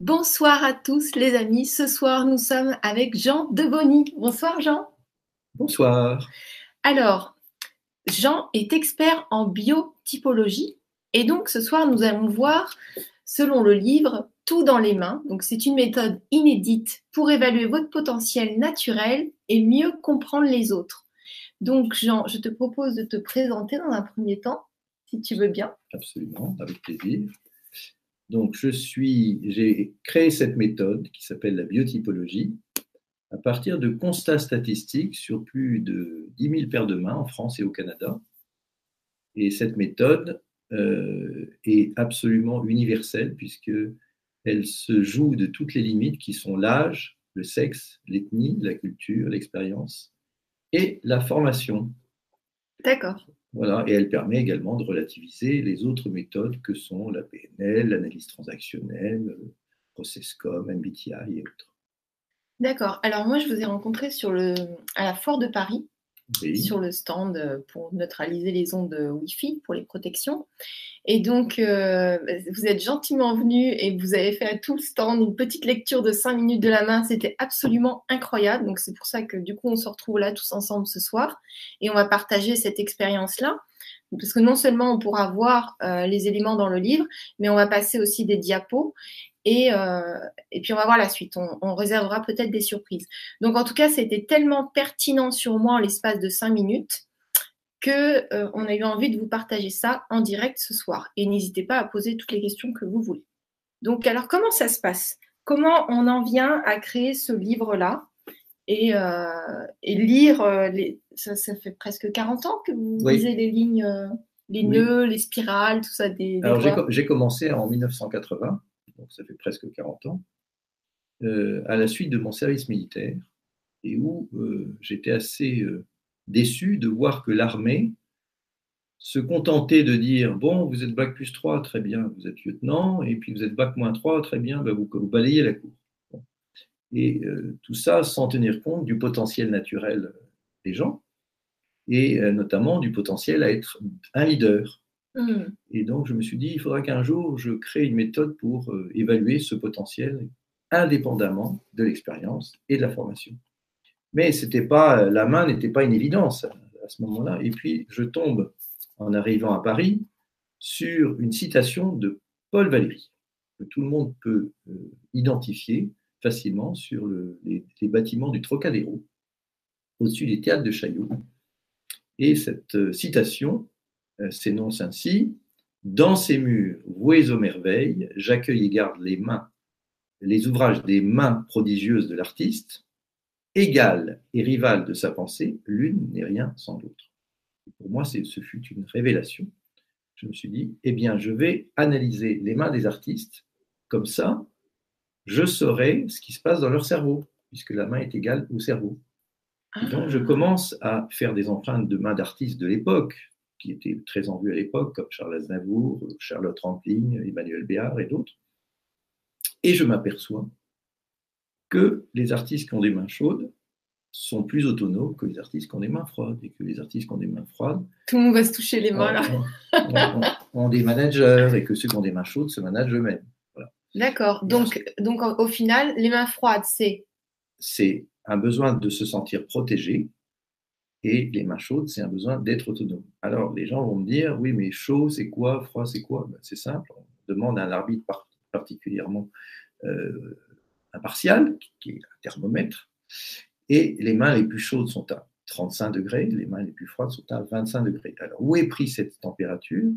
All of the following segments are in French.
Bonsoir à tous les amis. Ce soir, nous sommes avec Jean Debony. Bonsoir Jean. Bonsoir. Alors, Jean est expert en biotypologie et donc ce soir, nous allons voir, selon le livre, Tout dans les mains. Donc c'est une méthode inédite pour évaluer votre potentiel naturel et mieux comprendre les autres. Donc Jean, je te propose de te présenter dans un premier temps, si tu veux bien. Absolument, avec plaisir. Donc, je suis, j'ai créé cette méthode qui s'appelle la biotypologie à partir de constats statistiques sur plus de 10 000 paires de mains en France et au Canada. Et cette méthode euh, est absolument universelle puisque elle se joue de toutes les limites qui sont l'âge, le sexe, l'ethnie, la culture, l'expérience et la formation. D'accord. Voilà, et elle permet également de relativiser les autres méthodes que sont la PNL, l'analyse transactionnelle, ProcessCom, MBTI et autres. D'accord. Alors moi, je vous ai rencontré sur le, à la Foire de Paris sur le stand euh, pour neutraliser les ondes Wi-Fi pour les protections. Et donc, euh, vous êtes gentiment venu et vous avez fait à tout le stand une petite lecture de 5 minutes de la main. C'était absolument incroyable. Donc, c'est pour ça que du coup, on se retrouve là tous ensemble ce soir et on va partager cette expérience-là. Parce que non seulement on pourra voir euh, les éléments dans le livre, mais on va passer aussi des diapos. Et, euh, et, puis on va voir la suite. On, réservera peut-être des surprises. Donc en tout cas, c'était tellement pertinent sur moi en l'espace de cinq minutes que euh, on a eu envie de vous partager ça en direct ce soir. Et n'hésitez pas à poser toutes les questions que vous voulez. Donc alors comment ça se passe? Comment on en vient à créer ce livre-là? Et, euh, et, lire les... Ça, ça, fait presque 40 ans que vous lisez les lignes, les nœuds, les spirales, tout ça. Des, alors j'ai commencé en 1980 ça fait presque 40 ans, euh, à la suite de mon service militaire, et où euh, j'étais assez euh, déçu de voir que l'armée se contentait de dire Bon, vous êtes bac plus 3, très bien, vous êtes lieutenant, et puis vous êtes bac moins 3, très bien, bah, vous, balayez la cour. Et tout ça sans tenir compte du potentiel naturel des gens, et notamment du potentiel à être un leader. Mmh. Et donc, je me suis dit, il faudra qu'un jour, je crée une méthode pour euh, évaluer ce potentiel indépendamment de l'expérience et de la formation. Mais c'était pas, la main n'était pas une évidence à ce moment-là. Et puis, je tombe, en arrivant à Paris, sur une citation de Paul Valéry, que tout le monde peut euh, identifier facilement sur les, bâtiments du Trocadéro, au-dessus des théâtres de Chaillot. Et cette euh, citation euh, s'énonce ainsi Dans ces murs voués aux merveilles, j'accueille et garde les mains, les ouvrages des mains prodigieuses de l'artiste, égale et rivale de sa pensée, l'une n'est rien sans l'autre. Pour moi, ce fut une révélation. Je me suis dit, eh bien, je vais analyser les mains des artistes, comme ça, je saurai ce qui se passe dans leur cerveau, puisque la main est égale au cerveau. donc, je ah. commence à faire des empreintes de mains d'artistes de l'époque, qui étaient très en vue à l'époque, comme Charles Aznavour, Charlotte Rampling, Emmanuel Béard et d'autres. Et je m'aperçois que les artistes qui ont des mains chaudes sont plus autonomes que les artistes qui ont des mains froides, et que les artistes qui ont des mains froides... Tout le monde va se toucher les mains, là. ont, des managers, et que ceux qui ont des mains chaudes se managent eux-mêmes. D'accord. Donc, donc, au final, les mains froides, c'est... C'est un besoin de se sentir protégé, et les mains chaudes, c'est un besoin d'être autonome. Alors, les gens vont me dire, oui, mais chaud, c'est quoi? Froid, c'est quoi? Ben, C'est simple, on demande à un arbitre particulièrement euh, impartial, qui est un thermomètre, et les mains les plus chaudes sont à 35 degrés, les mains les plus froides sont à 25 degrés. Alors, où est prise cette température?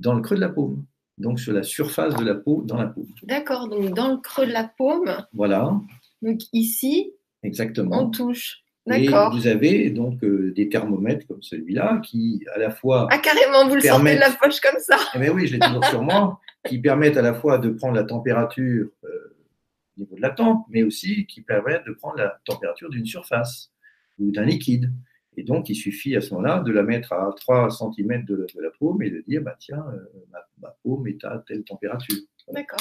Dans le creux de la paume, donc sur la surface de la peau, dans la paume. D'accord, donc dans le creux de la paume. Voilà. Donc ici, Exactement. on touche. Et vous avez donc euh, des thermomètres comme celui-là qui, à la fois. Ah, carrément, vous le sortez de la poche comme ça Eh bien oui, je l'ai toujours sur moi, qui permettent à la fois de prendre la température euh, au niveau de la tempe, mais aussi qui permettent de prendre la température d'une surface ou d'un liquide. Et donc, il suffit à ce moment-là de la mettre à 3 cm de, la paume et de dire bah, tiens, euh, ma, paume est à telle température. D'accord.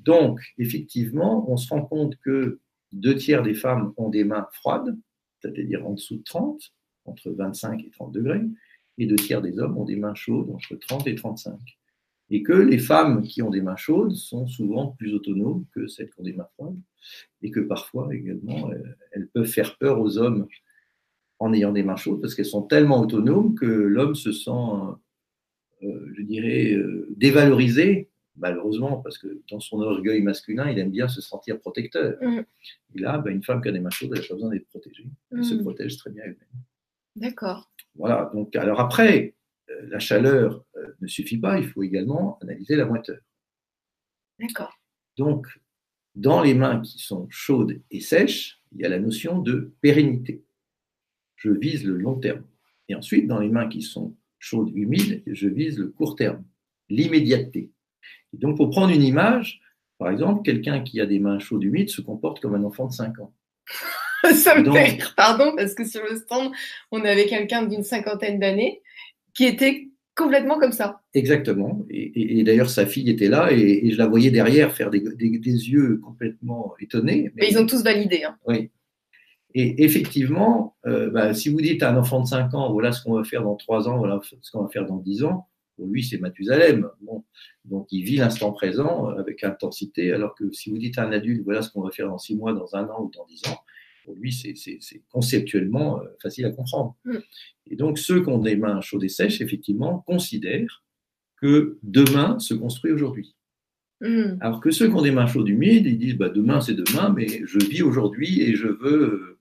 Donc, effectivement, on se rend compte que deux tiers des femmes ont des mains froides c'est-à-dire en dessous de 30, entre 25 et 30 degrés, et deux tiers des hommes ont des mains chaudes entre 30 et 35. et que les femmes qui ont des mains chaudes sont souvent plus autonomes que celles qui ont des mains froides, et que parfois également elles peuvent faire peur aux hommes en ayant des mains chaudes parce qu'elles sont tellement autonomes que l'homme se sent, euh, je dirais, euh, dévalorisé, malheureusement, parce que dans son orgueil masculin, il aime bien se sentir protecteur. Mm. Et là, ben, une femme qui a des mains chaudes, elle n'a pas besoin d'être protégée. Elle se mm. protège très bien elle-même. D'accord. Voilà. Donc, alors après, euh, la chaleur ne suffit pas, il faut également analyser la moiteur. D'accord. Donc, dans les mains qui sont chaudes et sèches, il y a la notion de pérennité je vise le long terme. Et ensuite, dans les mains qui sont chaudes, humides, je vise le court terme, l'immédiateté. Donc, pour prendre une image, par exemple, quelqu'un qui a des mains chaudes, humides se comporte comme un enfant de 5 ans. Ça me fait rire, pardon, parce que sur le stand, on avait quelqu'un d'une cinquantaine d'années qui était complètement comme ça. Exactement. Et, d'ailleurs, sa fille était là et, je la voyais derrière faire des, yeux complètement étonnés. Mais, ils ont tous validé. Hein. Oui. Et effectivement, euh, bah, si vous dites à un enfant de 5 ans, voilà ce qu'on va faire dans 3 ans, voilà ce qu'on va faire dans 10 ans, pour lui, c'est Mathusalem. Bon, donc, il vit l'instant présent avec intensité, alors que si vous dites à un adulte, voilà ce qu'on va faire dans 6 mois, dans un an ou dans 10 ans, pour lui, c'est conceptuellement euh, facile à comprendre. Mm. Et donc, ceux qui ont des mains chaudes et sèches, effectivement, considèrent que demain se construit aujourd'hui. Mm. Alors que ceux qui ont des mains chaudes humides, ils disent bah, demain c'est demain, mais je vis aujourd'hui et je veux euh,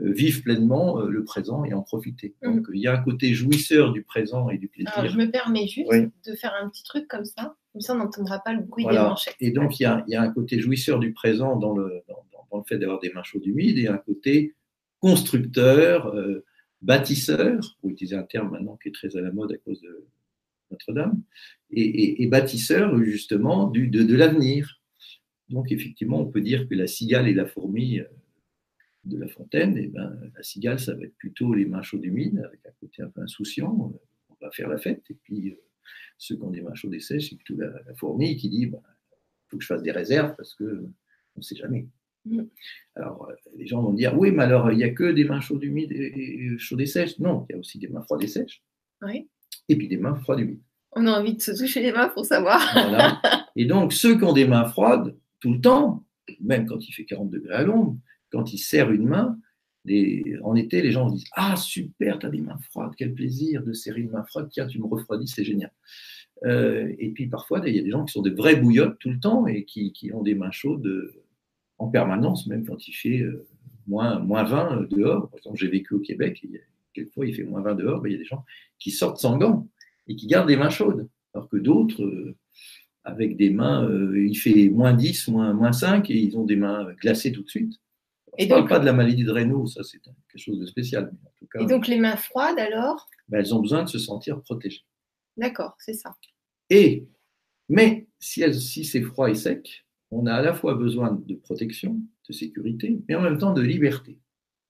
vivre pleinement euh, le présent et en profiter. Mm. Donc il y a un côté jouisseur du présent et du plaisir. Alors, je me permets juste de faire un petit truc comme ça, comme ça on n'entendra pas le bruit des manchettes. Et donc il y, a, il y, a, un côté jouisseur du présent dans le, dans, dans le fait d'avoir des mains chaudes humides et un côté constructeur, euh, bâtisseur, pour utiliser un terme maintenant qui est très à la mode à cause de Notre-Dame, et, et, bâtisseur justement du, de, de l'avenir. Donc effectivement, on peut dire que la cigale et la fourmi de La Fontaine, et eh ben, la cigale, ça va être plutôt les mains chaudes humides, avec un côté un peu insouciant, on va faire la fête. Et puis, euh, ceux qui ont des mains chaudes et sèches, c'est plutôt la, fourmi qui dit, il bah, faut que je fasse des réserves parce que on ne sait jamais. Mm. Alors, euh, les gens vont dire, oui, mais alors, il n'y a que des mains chaudes humides et, chaudes et sèches. Non, il y a aussi des mains froides et sèches. Oui. Et puis des mains froides et humides. On a envie de se toucher les mains pour savoir. Et donc, ceux qui ont des mains froides, tout le temps, même quand il fait 40 degrés à l'ombre, quand il serre une main, en été, les gens disent Ah, super, tu as des mains froides, quel plaisir de serrer une main froide, tiens, tu me refroidis, c'est génial. Euh, et puis parfois, il y a des gens qui sont des vrais bouillottes tout le temps et qui, ont des mains chaudes euh, en permanence, même quand il fait euh, moins, moins 20 dehors. Par exemple, j'ai vécu au Québec, quelquefois il fait moins 20 dehors, il y a des gens qui sortent sans gants et qui gardent des mains chaudes, alors que d'autres, avec des mains, il fait moins 10, moins, moins 5 et ils ont des mains glacées tout de suite. Je ne parle pas de la maladie de Raynaud, ça c'est quelque chose de spécial. et donc les mains froides alors ben, Elles ont besoin de se sentir protégées. D'accord, c'est ça. Et, mais si, si c'est froid et sec, on a à la fois besoin de protection, de sécurité, mais en même temps de liberté.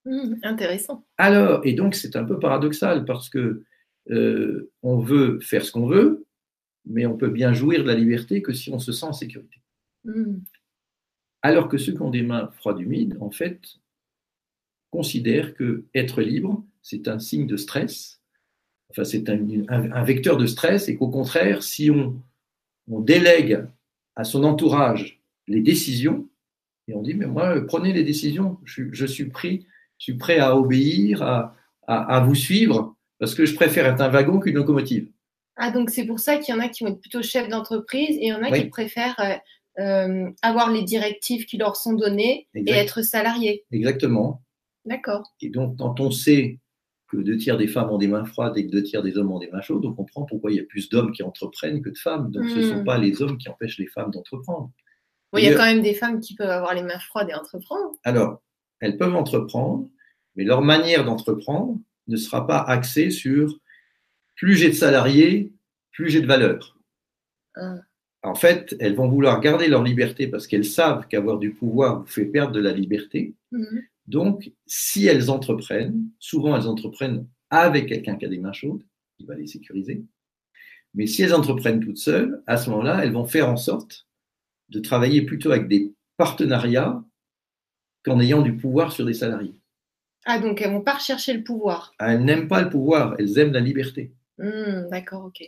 Mmh, intéressant. Alors, et donc c'est un peu paradoxal parce que euh, on veut faire ce qu'on veut, mais on peut bien jouir de la liberté que si on se sent en sécurité. Mmh. Alors que ceux qui ont des mains froides humides, en fait, considèrent que être libre, c'est un signe de stress, enfin c'est un, vecteur de stress, et qu'au contraire, si on, délègue à son entourage les décisions, et on dit, mais moi, prenez les décisions, je, suis, pris, je suis prêt à obéir, à, vous suivre, parce que je préfère être un wagon qu'une locomotive. Ah, donc c'est pour ça qu'il y en a qui vont être plutôt chefs d'entreprise et il y en a qui préfèrent euh, euh, avoir les directives qui leur sont données et être salarié. Exactement. D'accord. Et donc, quand on sait que deux tiers des femmes ont des mains froides et que deux tiers des hommes ont des mains chaudes, on comprend pourquoi il y a plus d'hommes qui entreprennent que de femmes. Donc, ce ne sont hmm. pas les hommes qui empêchent les femmes d'entreprendre. il y a quand même des femmes qui peuvent avoir les mains froides et entreprendre. Alors, elles peuvent entreprendre, mais leur manière d'entreprendre ne sera pas axée sur plus j'ai de salariés, plus j'ai de valeur. Ah en fait, elles vont vouloir garder leur liberté parce qu'elles savent qu'avoir du pouvoir vous fait perdre de la liberté. Mhm. Donc, si elles entreprennent, souvent elles entreprennent avec quelqu'un qui a des mains chaudes, qui va les sécuriser. Mais si elles entreprennent toutes seules, à ce moment-là, elles vont faire en sorte de travailler plutôt avec des partenariats qu'en ayant du pouvoir sur des salariés. Ah, donc elles vont pas rechercher le pouvoir. Elles n'aiment pas le pouvoir, elles aiment la liberté. Hmm, d'accord, ok.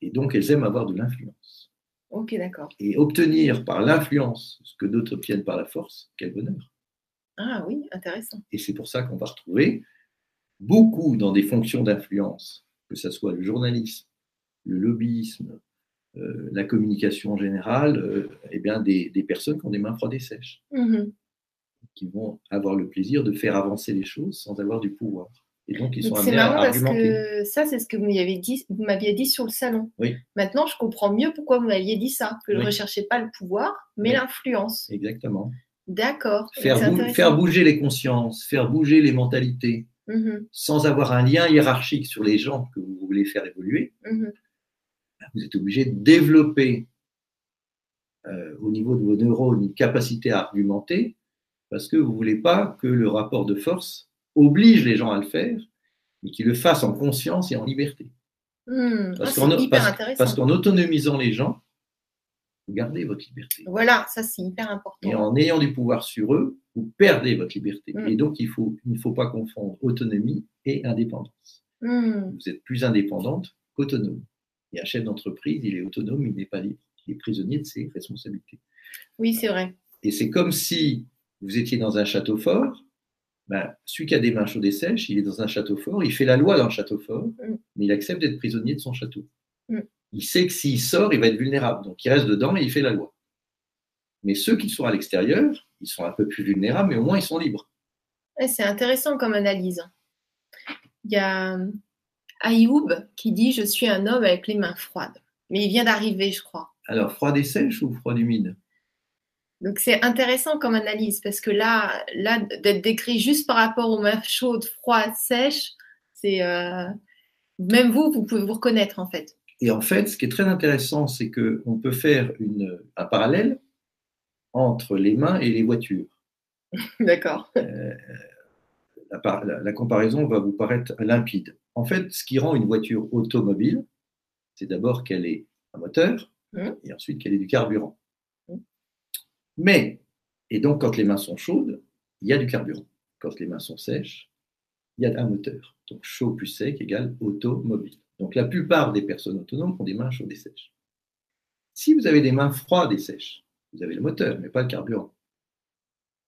Et donc elles aiment avoir de l'influence. Ok, d'accord. Et obtenir par l'influence ce que d'autres obtiennent par la force, quel bonheur. Ah oui, intéressant. Et c'est pour ça qu'on va retrouver beaucoup dans des fonctions d'influence, que ce soit le journalisme, le lobbyisme, euh, la communication en général, euh, eh bien des, personnes qui ont des mains froides et sèches, mm-hmm. qui vont avoir le plaisir de faire avancer les choses sans avoir du pouvoir. Et donc, ils sont C'est marrant parce que ça, c'est ce que vous m'aviez dit, vous m'aviez dit sur le salon. Oui. Maintenant, je comprends mieux pourquoi vous m'aviez dit ça, que je ne recherchais pas le pouvoir, mais l'influence. Exactement. D'accord. Faire, faire, bouger les consciences, faire bouger les mentalités, mm-hmm. sans avoir un lien hiérarchique sur les gens que vous voulez faire évoluer. Mm-hmm. Vous êtes obligé de développer euh, au niveau de vos neurones une capacité à argumenter parce que vous ne voulez pas que le rapport de force oblige les gens à le faire, mais qu'ils le fassent en conscience et en liberté. Hmm. Parce ah, qu'en autonomisant les gens, vous gardez votre liberté. Voilà, ça c'est hyper important. Et en ayant du pouvoir sur eux, vous perdez votre liberté. Hmm. Et donc, il, faut, il ne faut pas confondre autonomie et indépendance. Hmm. Vous êtes plus indépendante qu'autonome. Et un chef d'entreprise, il est autonome, il n'est pas libre. Il est prisonnier de ses responsabilités. Oui, c'est vrai. Et c'est comme si vous étiez dans un château fort. Ben, celui qui a des mains chaudes et sèches, il est dans un château fort, il fait la loi dans le château fort, mm. mais il accepte d'être prisonnier de son château. Mm. Il sait que s'il sort, il va être vulnérable. Donc il reste dedans et il fait la loi. Mais ceux qui sont à l'extérieur, ils sont un peu plus vulnérables, mais au moins ils sont libres. c'est intéressant comme analyse. Il y a Ayoub qui dit Je suis un homme avec les mains froides. Mais il vient d'arriver, je crois. Alors, froide et sèche ou froide humide Donc, c'est intéressant comme analyse parce que là, là d'être décrit juste par rapport aux mains chaudes, froides, sèches, c'est. Euh, même vous, vous pouvez vous reconnaître en fait. Et en fait, ce qui est très intéressant, c'est qu'on peut faire une, un parallèle entre les mains et les voitures. D'accord. Euh, la, comparaison va vous paraître limpide. En fait, ce qui rend une voiture automobile, c'est d'abord qu'elle ait un moteur mmh. et ensuite qu'elle ait du carburant. Mais, et donc quand les mains sont chaudes, il y a du carburant. Quand les mains sont sèches, il y a un moteur. Donc chaud plus sec égale automobile. Donc la plupart des personnes autonomes ont des mains chaudes et sèches. Si vous avez des mains froides et sèches, vous avez le moteur, mais pas le carburant.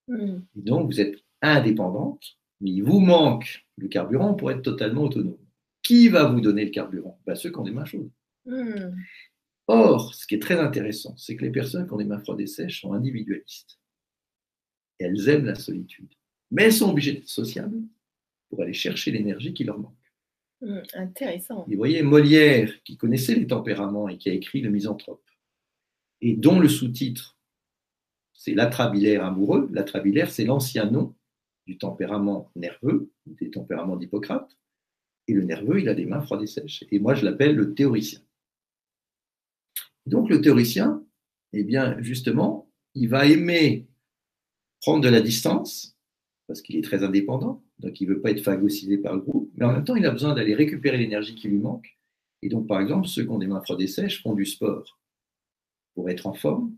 Mmh. Et donc vous êtes indépendante mais il vous manque le carburant pour être totalement autonome. Qui va vous donner le carburant? Ben, Ceux qui ont des mains chaudes. Hmm. Or, ce qui est très intéressant, c'est que les personnes qui ont des mains froides et sèches sont individualistes. elles aiment la solitude. Mais elles sont obligées d'être sociables pour aller chercher l'énergie qui leur manque. Hmm, intéressant. Et vous voyez, Molière, qui connaissait les tempéraments et qui a écrit Le Misanthrope, et dont le sous-titre, c'est l'atrabilaire amoureux. L'atrabilaire, c'est l'ancien nom du tempérament nerveux, des tempéraments d'Hippocrate. Et le nerveux, il a des mains froides et sèches. Et moi, je l'appelle le théoricien. Donc, le théoricien, eh bien, justement, il va aimer prendre de la distance, parce qu'il est très indépendant, donc il ne veut pas être phagocyté par le groupe, mais en même temps, il a besoin d'aller récupérer l'énergie qui lui manque. Et donc, par exemple, ceux qui ont des mains froides et sèches font du sport pour être en forme,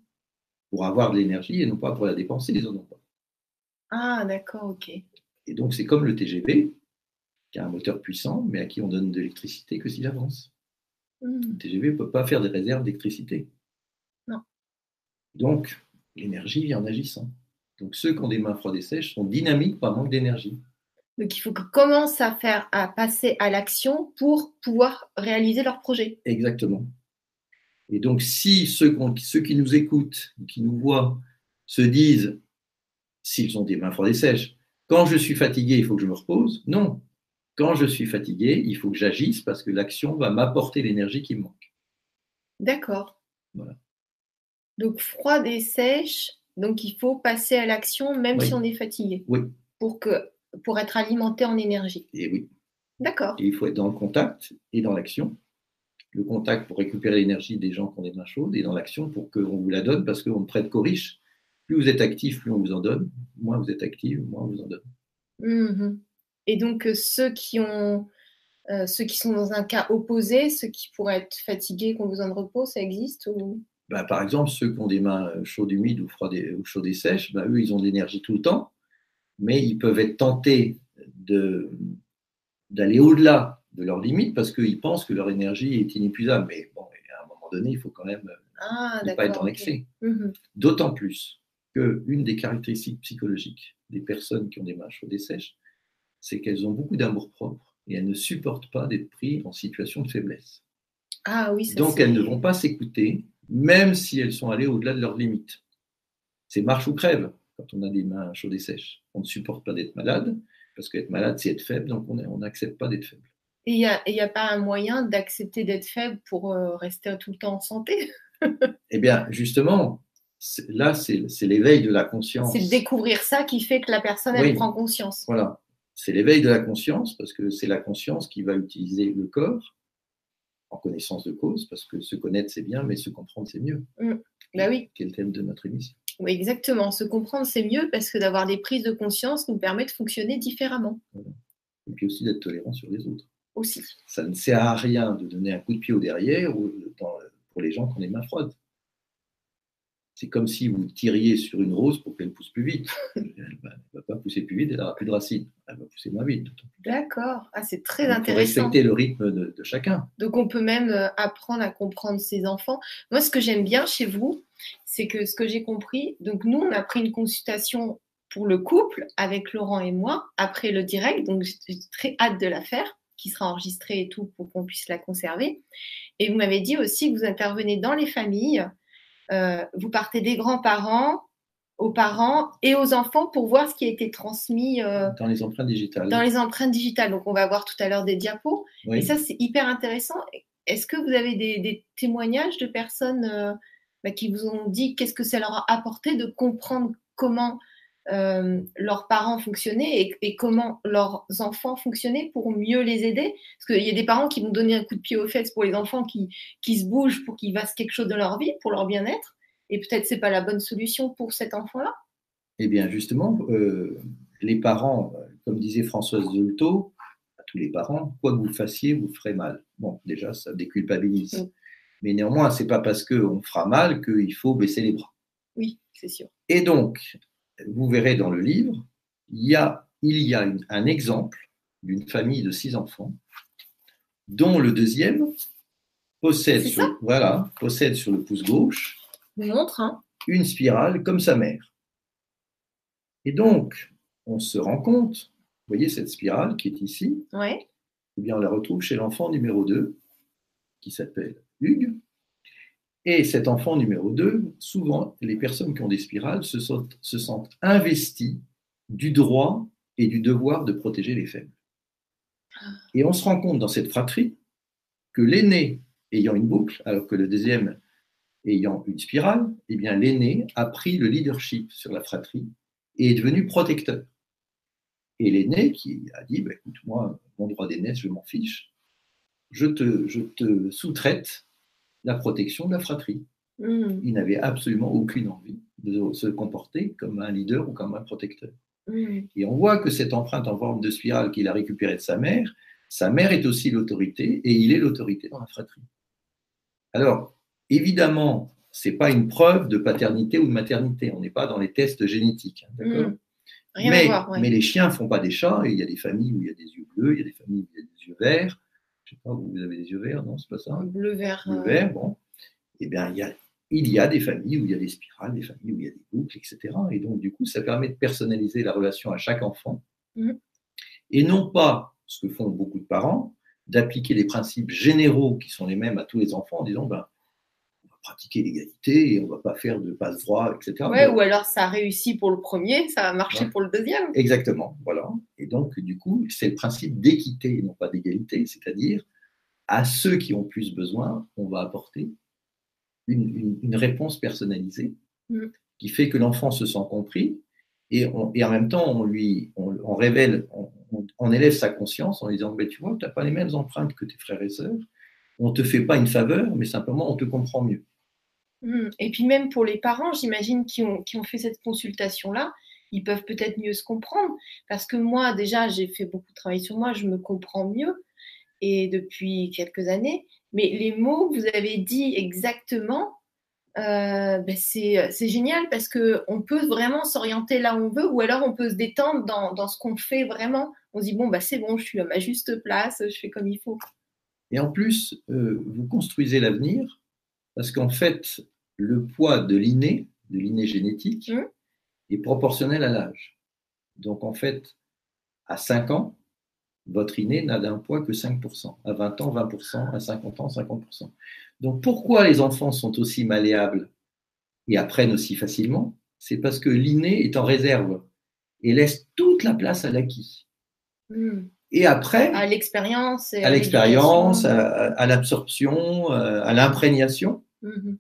pour avoir de l'énergie et non pas pour la dépenser, les autres n'ont pas. Ah, d'accord, ok. Et donc, c'est comme le TGV, qui a un moteur puissant, mais à qui on donne de l'électricité que s'il avance. Le TGV ne peut pas faire des réserves d'électricité. Non. Donc, l'énergie vient en agissant. Donc, ceux qui ont des mains froides et sèches sont dynamiques par manque d'énergie. Donc, il faut qu'ils commencent à faire, à passer à l'action pour pouvoir réaliser leur projet. Exactement. Et donc, si ceux, ceux qui nous écoutent, qui nous voient, se disent s'ils ont des mains froides et sèches. Quand je suis fatigué, il faut que je me repose Non. Quand je suis fatigué, il faut que j'agisse parce que l'action va m'apporter l'énergie qui me manque. D'accord. Voilà. Donc froide et sèche, donc il faut passer à l'action même si on est fatigué. Oui. Pour, que, pour être alimenté en énergie. Et oui. D'accord. il faut être dans le contact et dans l'action. Le contact pour récupérer l'énergie des gens qui ont des mains chaudes et dans l'action pour qu'on vous la donne parce qu'on ne prête qu'aux riches plus vous êtes actif, plus on vous en donne. Moins vous êtes actif, moins on vous en donne. Mhm. Et donc, euh, ceux qui ont. Euh, ceux qui sont dans un cas opposé, ceux qui pourraient être fatigués, qui ont besoin de repos, ça existe ou... Bah, par exemple, ceux qui ont des mains euh, chaudes, humides ou, froides et, ou chaudes et sèches, bah, eux, ils ont de l'énergie tout le temps, mais ils peuvent être tentés d'aller au-delà de leurs limites parce qu'ils pensent que leur énergie est inépuisable. Mais bon, à un moment donné, il faut quand même Ah, ne pas être en excès. Mhm. D'autant plus qu'une des caractéristiques psychologiques des personnes qui ont des mains chaudes et sèches, c'est qu'elles ont beaucoup d'amour propre et elles ne supportent pas d'être prises en situation de faiblesse. Ah oui, ça, Donc elles ne vont pas s'écouter, même si elles sont allées au-delà de leurs limites. C'est marche ou crève quand on a des mains chaudes et sèches. On ne supporte pas d'être malade, parce qu'être malade, c'est être faible, donc on n'accepte pas d'être faible. Et il n'y a, et y a pas un moyen d'accepter d'être faible pour euh, rester tout le temps en santé? Eh bien, justement, là, c'est c'est l'éveil de la conscience. C'est de découvrir ça qui fait que la personne, elle Oui. prend conscience. Voilà. C'est l'éveil de la conscience, parce que c'est la conscience qui va utiliser le corps en connaissance de cause, parce que se connaître, c'est bien, mais se comprendre, c'est mieux. Bah oui, Qui est le thème de notre émission. oui, exactement. Se comprendre, c'est mieux parce que d'avoir des prises de conscience nous permet de fonctionner différemment Et puis aussi d'être tolérant sur les autres. aussi. Ça ne sert à rien de donner un coup de pied au derrière ou dans- pour les gens qui ont les mains froides. C'est comme si vous tiriez sur une rose pour qu'elle pousse plus vite. Elle ne va pas pousser plus vite, elle n'aura plus de racines. Elle va pousser moins vite. D'accord. Ah, c'est très Il faut intéressant. respecter le rythme de, de chacun. Donc on peut même euh, apprendre à comprendre ses enfants. Moi, ce que j'aime bien chez vous, c'est que ce que j'ai compris, donc nous, on a pris une consultation pour le couple avec Laurent et moi après le direct, donc j'ai j'ai très hâte de la faire, qui sera enregistrée et tout pour qu'on puisse la conserver. Et vous m'avez dit aussi que vous intervenez dans les familles, euh, vous partez des grands-parents aux parents et aux enfants pour voir ce qui a été transmis euh, Dans les empreintes digitales. dans les empreintes digitales. Donc on va voir tout à l'heure des diapos. Oui. Et ça, c'est hyper intéressant. Est-ce que vous avez des, des témoignages de personnes euh, bah, qui vous ont dit qu'est-ce que ça leur a apporté de comprendre comment euh, leurs parents fonctionnaient et, et comment leurs enfants fonctionnaient pour mieux les aider Parce qu'il y a des parents qui vont donner un coup de pied aux fesses pour les enfants qui, qui se bougent pour qu'ils fassent quelque chose de leur vie, pour leur bien-être. Et peut-être c'est pas la bonne solution pour cet enfant-là. Eh bien, justement, euh, les parents, comme disait Françoise Zolto, à tous les parents, quoi que vous fassiez, vous ferez mal. Bon, déjà, ça déculpabilise. Mm. Mais néanmoins, c'est pas parce qu'on fera mal qu'il faut baisser les bras. Oui, c'est sûr. Et donc, vous verrez dans le livre, il y a, il y a une- un exemple d'une famille de six enfants, dont le deuxième possède sur, voilà, possède sur le pouce gauche montre, hein. une spirale comme sa mère. Et donc, on se rend compte, vous voyez cette spirale qui est ici, Ouais. eh bien, on la retrouve chez l'enfant numéro 2, qui s'appelle Hugues. Et cet enfant numéro 2, souvent, les personnes qui ont des spirales se sentent, se sentent investies du droit et du devoir de protéger les faibles. Et on se rend compte dans cette fratrie que l'aîné ayant une boucle, alors que le deuxième ayant une spirale, eh bien l'aîné a pris le leadership sur la fratrie et est devenu protecteur. Et l'aîné qui a dit, bah, écoute, moi, mon droit d'aînesse, je m'en fiche, je te, je te sous-traite la protection de la fratrie. Hmm, Il n'avait absolument aucune envie de se comporter comme un leader ou comme un protecteur. hmm. Et on voit que cette empreinte en forme de spirale qu'il a récupérée de sa mère, sa mère est aussi l'autorité et il est l'autorité dans la fratrie. Alors, évidemment, ce n'est pas une preuve de paternité ou de maternité. On n'est pas dans les tests génétiques. hein, d'accord Hmm. Rien mais, à voir. ouais. mais les chiens ne font pas des chats et il y a des familles où il y a des yeux bleus, il y a des familles où il y a des yeux verts. Je ne sais pas, vous avez des yeux verts, non, c'est pas ça Bleu vert. le euh, vert, bon, eh bien, il y, a, il y a des familles où il y a des spirales, des familles où il y a des boucles, etc. Et donc, du coup, ça permet de personnaliser la relation à chaque enfant. Mhm. Et non pas, ce que font beaucoup de parents, d'appliquer les principes généraux qui sont les mêmes à tous les enfants en disant, ben, pratiquer l'égalité et on ne va pas faire de passe-droit, etc. Ouais, Bon, ou alors ça a réussi pour le premier, ça a marché Ouais. pour le deuxième. Exactement, voilà. Et donc, du coup, c'est le principe d'équité et non pas d'égalité, c'est-à-dire à ceux qui ont plus besoin, on va apporter une, une- une réponse personnalisée Mm. qui fait que l'enfant se sent compris et, on- et en même temps, on lui on, on révèle, on, élève sa conscience en lui disant Tu vois, tu n'as pas les mêmes empreintes que tes frères et sœurs, on ne te fait pas une faveur, mais simplement on te comprend mieux. Hmm. Et puis même pour les parents, j'imagine, qui ont, qui ont fait cette consultation-là, ils peuvent peut-être mieux se comprendre. Parce que moi, déjà, j'ai fait beaucoup de travail sur moi, je me comprends mieux, et depuis quelques années. Mais les mots que vous avez dit exactement, euh, ben c'est c'est génial parce qu'on peut vraiment s'orienter là où on veut, ou alors on peut se détendre dans, dans ce qu'on fait vraiment. On se dit, bon, bah, c'est bon, je suis à ma juste place, je fais comme il faut. Et en plus, euh, vous construisez l'avenir parce qu'en fait, le poids de l'inné, de l'inné génétique, mmh. est proportionnel à l'âge. Donc en fait, à 5 ans, votre inné n'a d'un poids que 5%. À 20 ans, 20%. À 50 ans, 50%. Donc pourquoi les enfants sont aussi malléables et apprennent aussi facilement? C'est parce que l'inné est en réserve et laisse toute la place à l'acquis. Hmm. Et après, à l'expérience, à l'expérience, à, l'absorption, euh, à l'imprégnation. Hmm.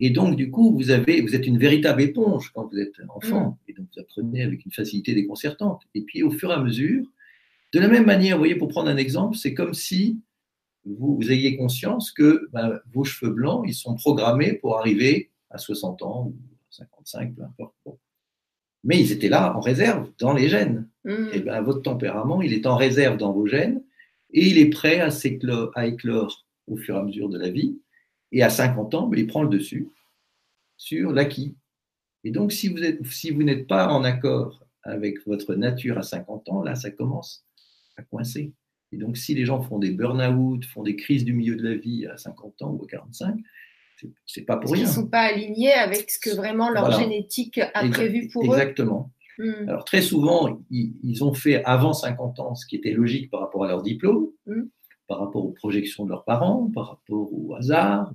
Et donc, du coup, vous, avez, vous êtes une véritable éponge quand vous êtes enfant. Hmm. Et donc, vous apprenez avec une facilité déconcertante. Et puis, au fur et à mesure, de la même manière, vous voyez, pour prendre un exemple, c'est comme si vous, ayez conscience que ben, vos cheveux blancs, ils sont programmés pour arriver à 60 ans ou 55, peu importe. Mais ils étaient là en réserve dans les gènes. Mmh. Et eh ben, votre tempérament, il est en réserve dans vos gènes et il est prêt à, à éclore au fur et à mesure de la vie. Et à 50 ans, ben, il prend le dessus sur l'acquis. Et donc, si vous, êtes, si vous n'êtes pas en accord avec votre nature à 50 ans, là, ça commence à coincer. Et donc, si les gens font des burn-out, font des crises du milieu de la vie à 50 ans ou à 45, c'est pas pour rien. Ils ne sont pas alignés avec ce que vraiment leur génétique a prévu pour eux. Exactement. Hmm. Alors, très souvent, ils, ont fait avant 50 ans ce qui était logique par rapport à leur diplôme, hmm. Par rapport aux projections de leurs parents, par rapport au hasard.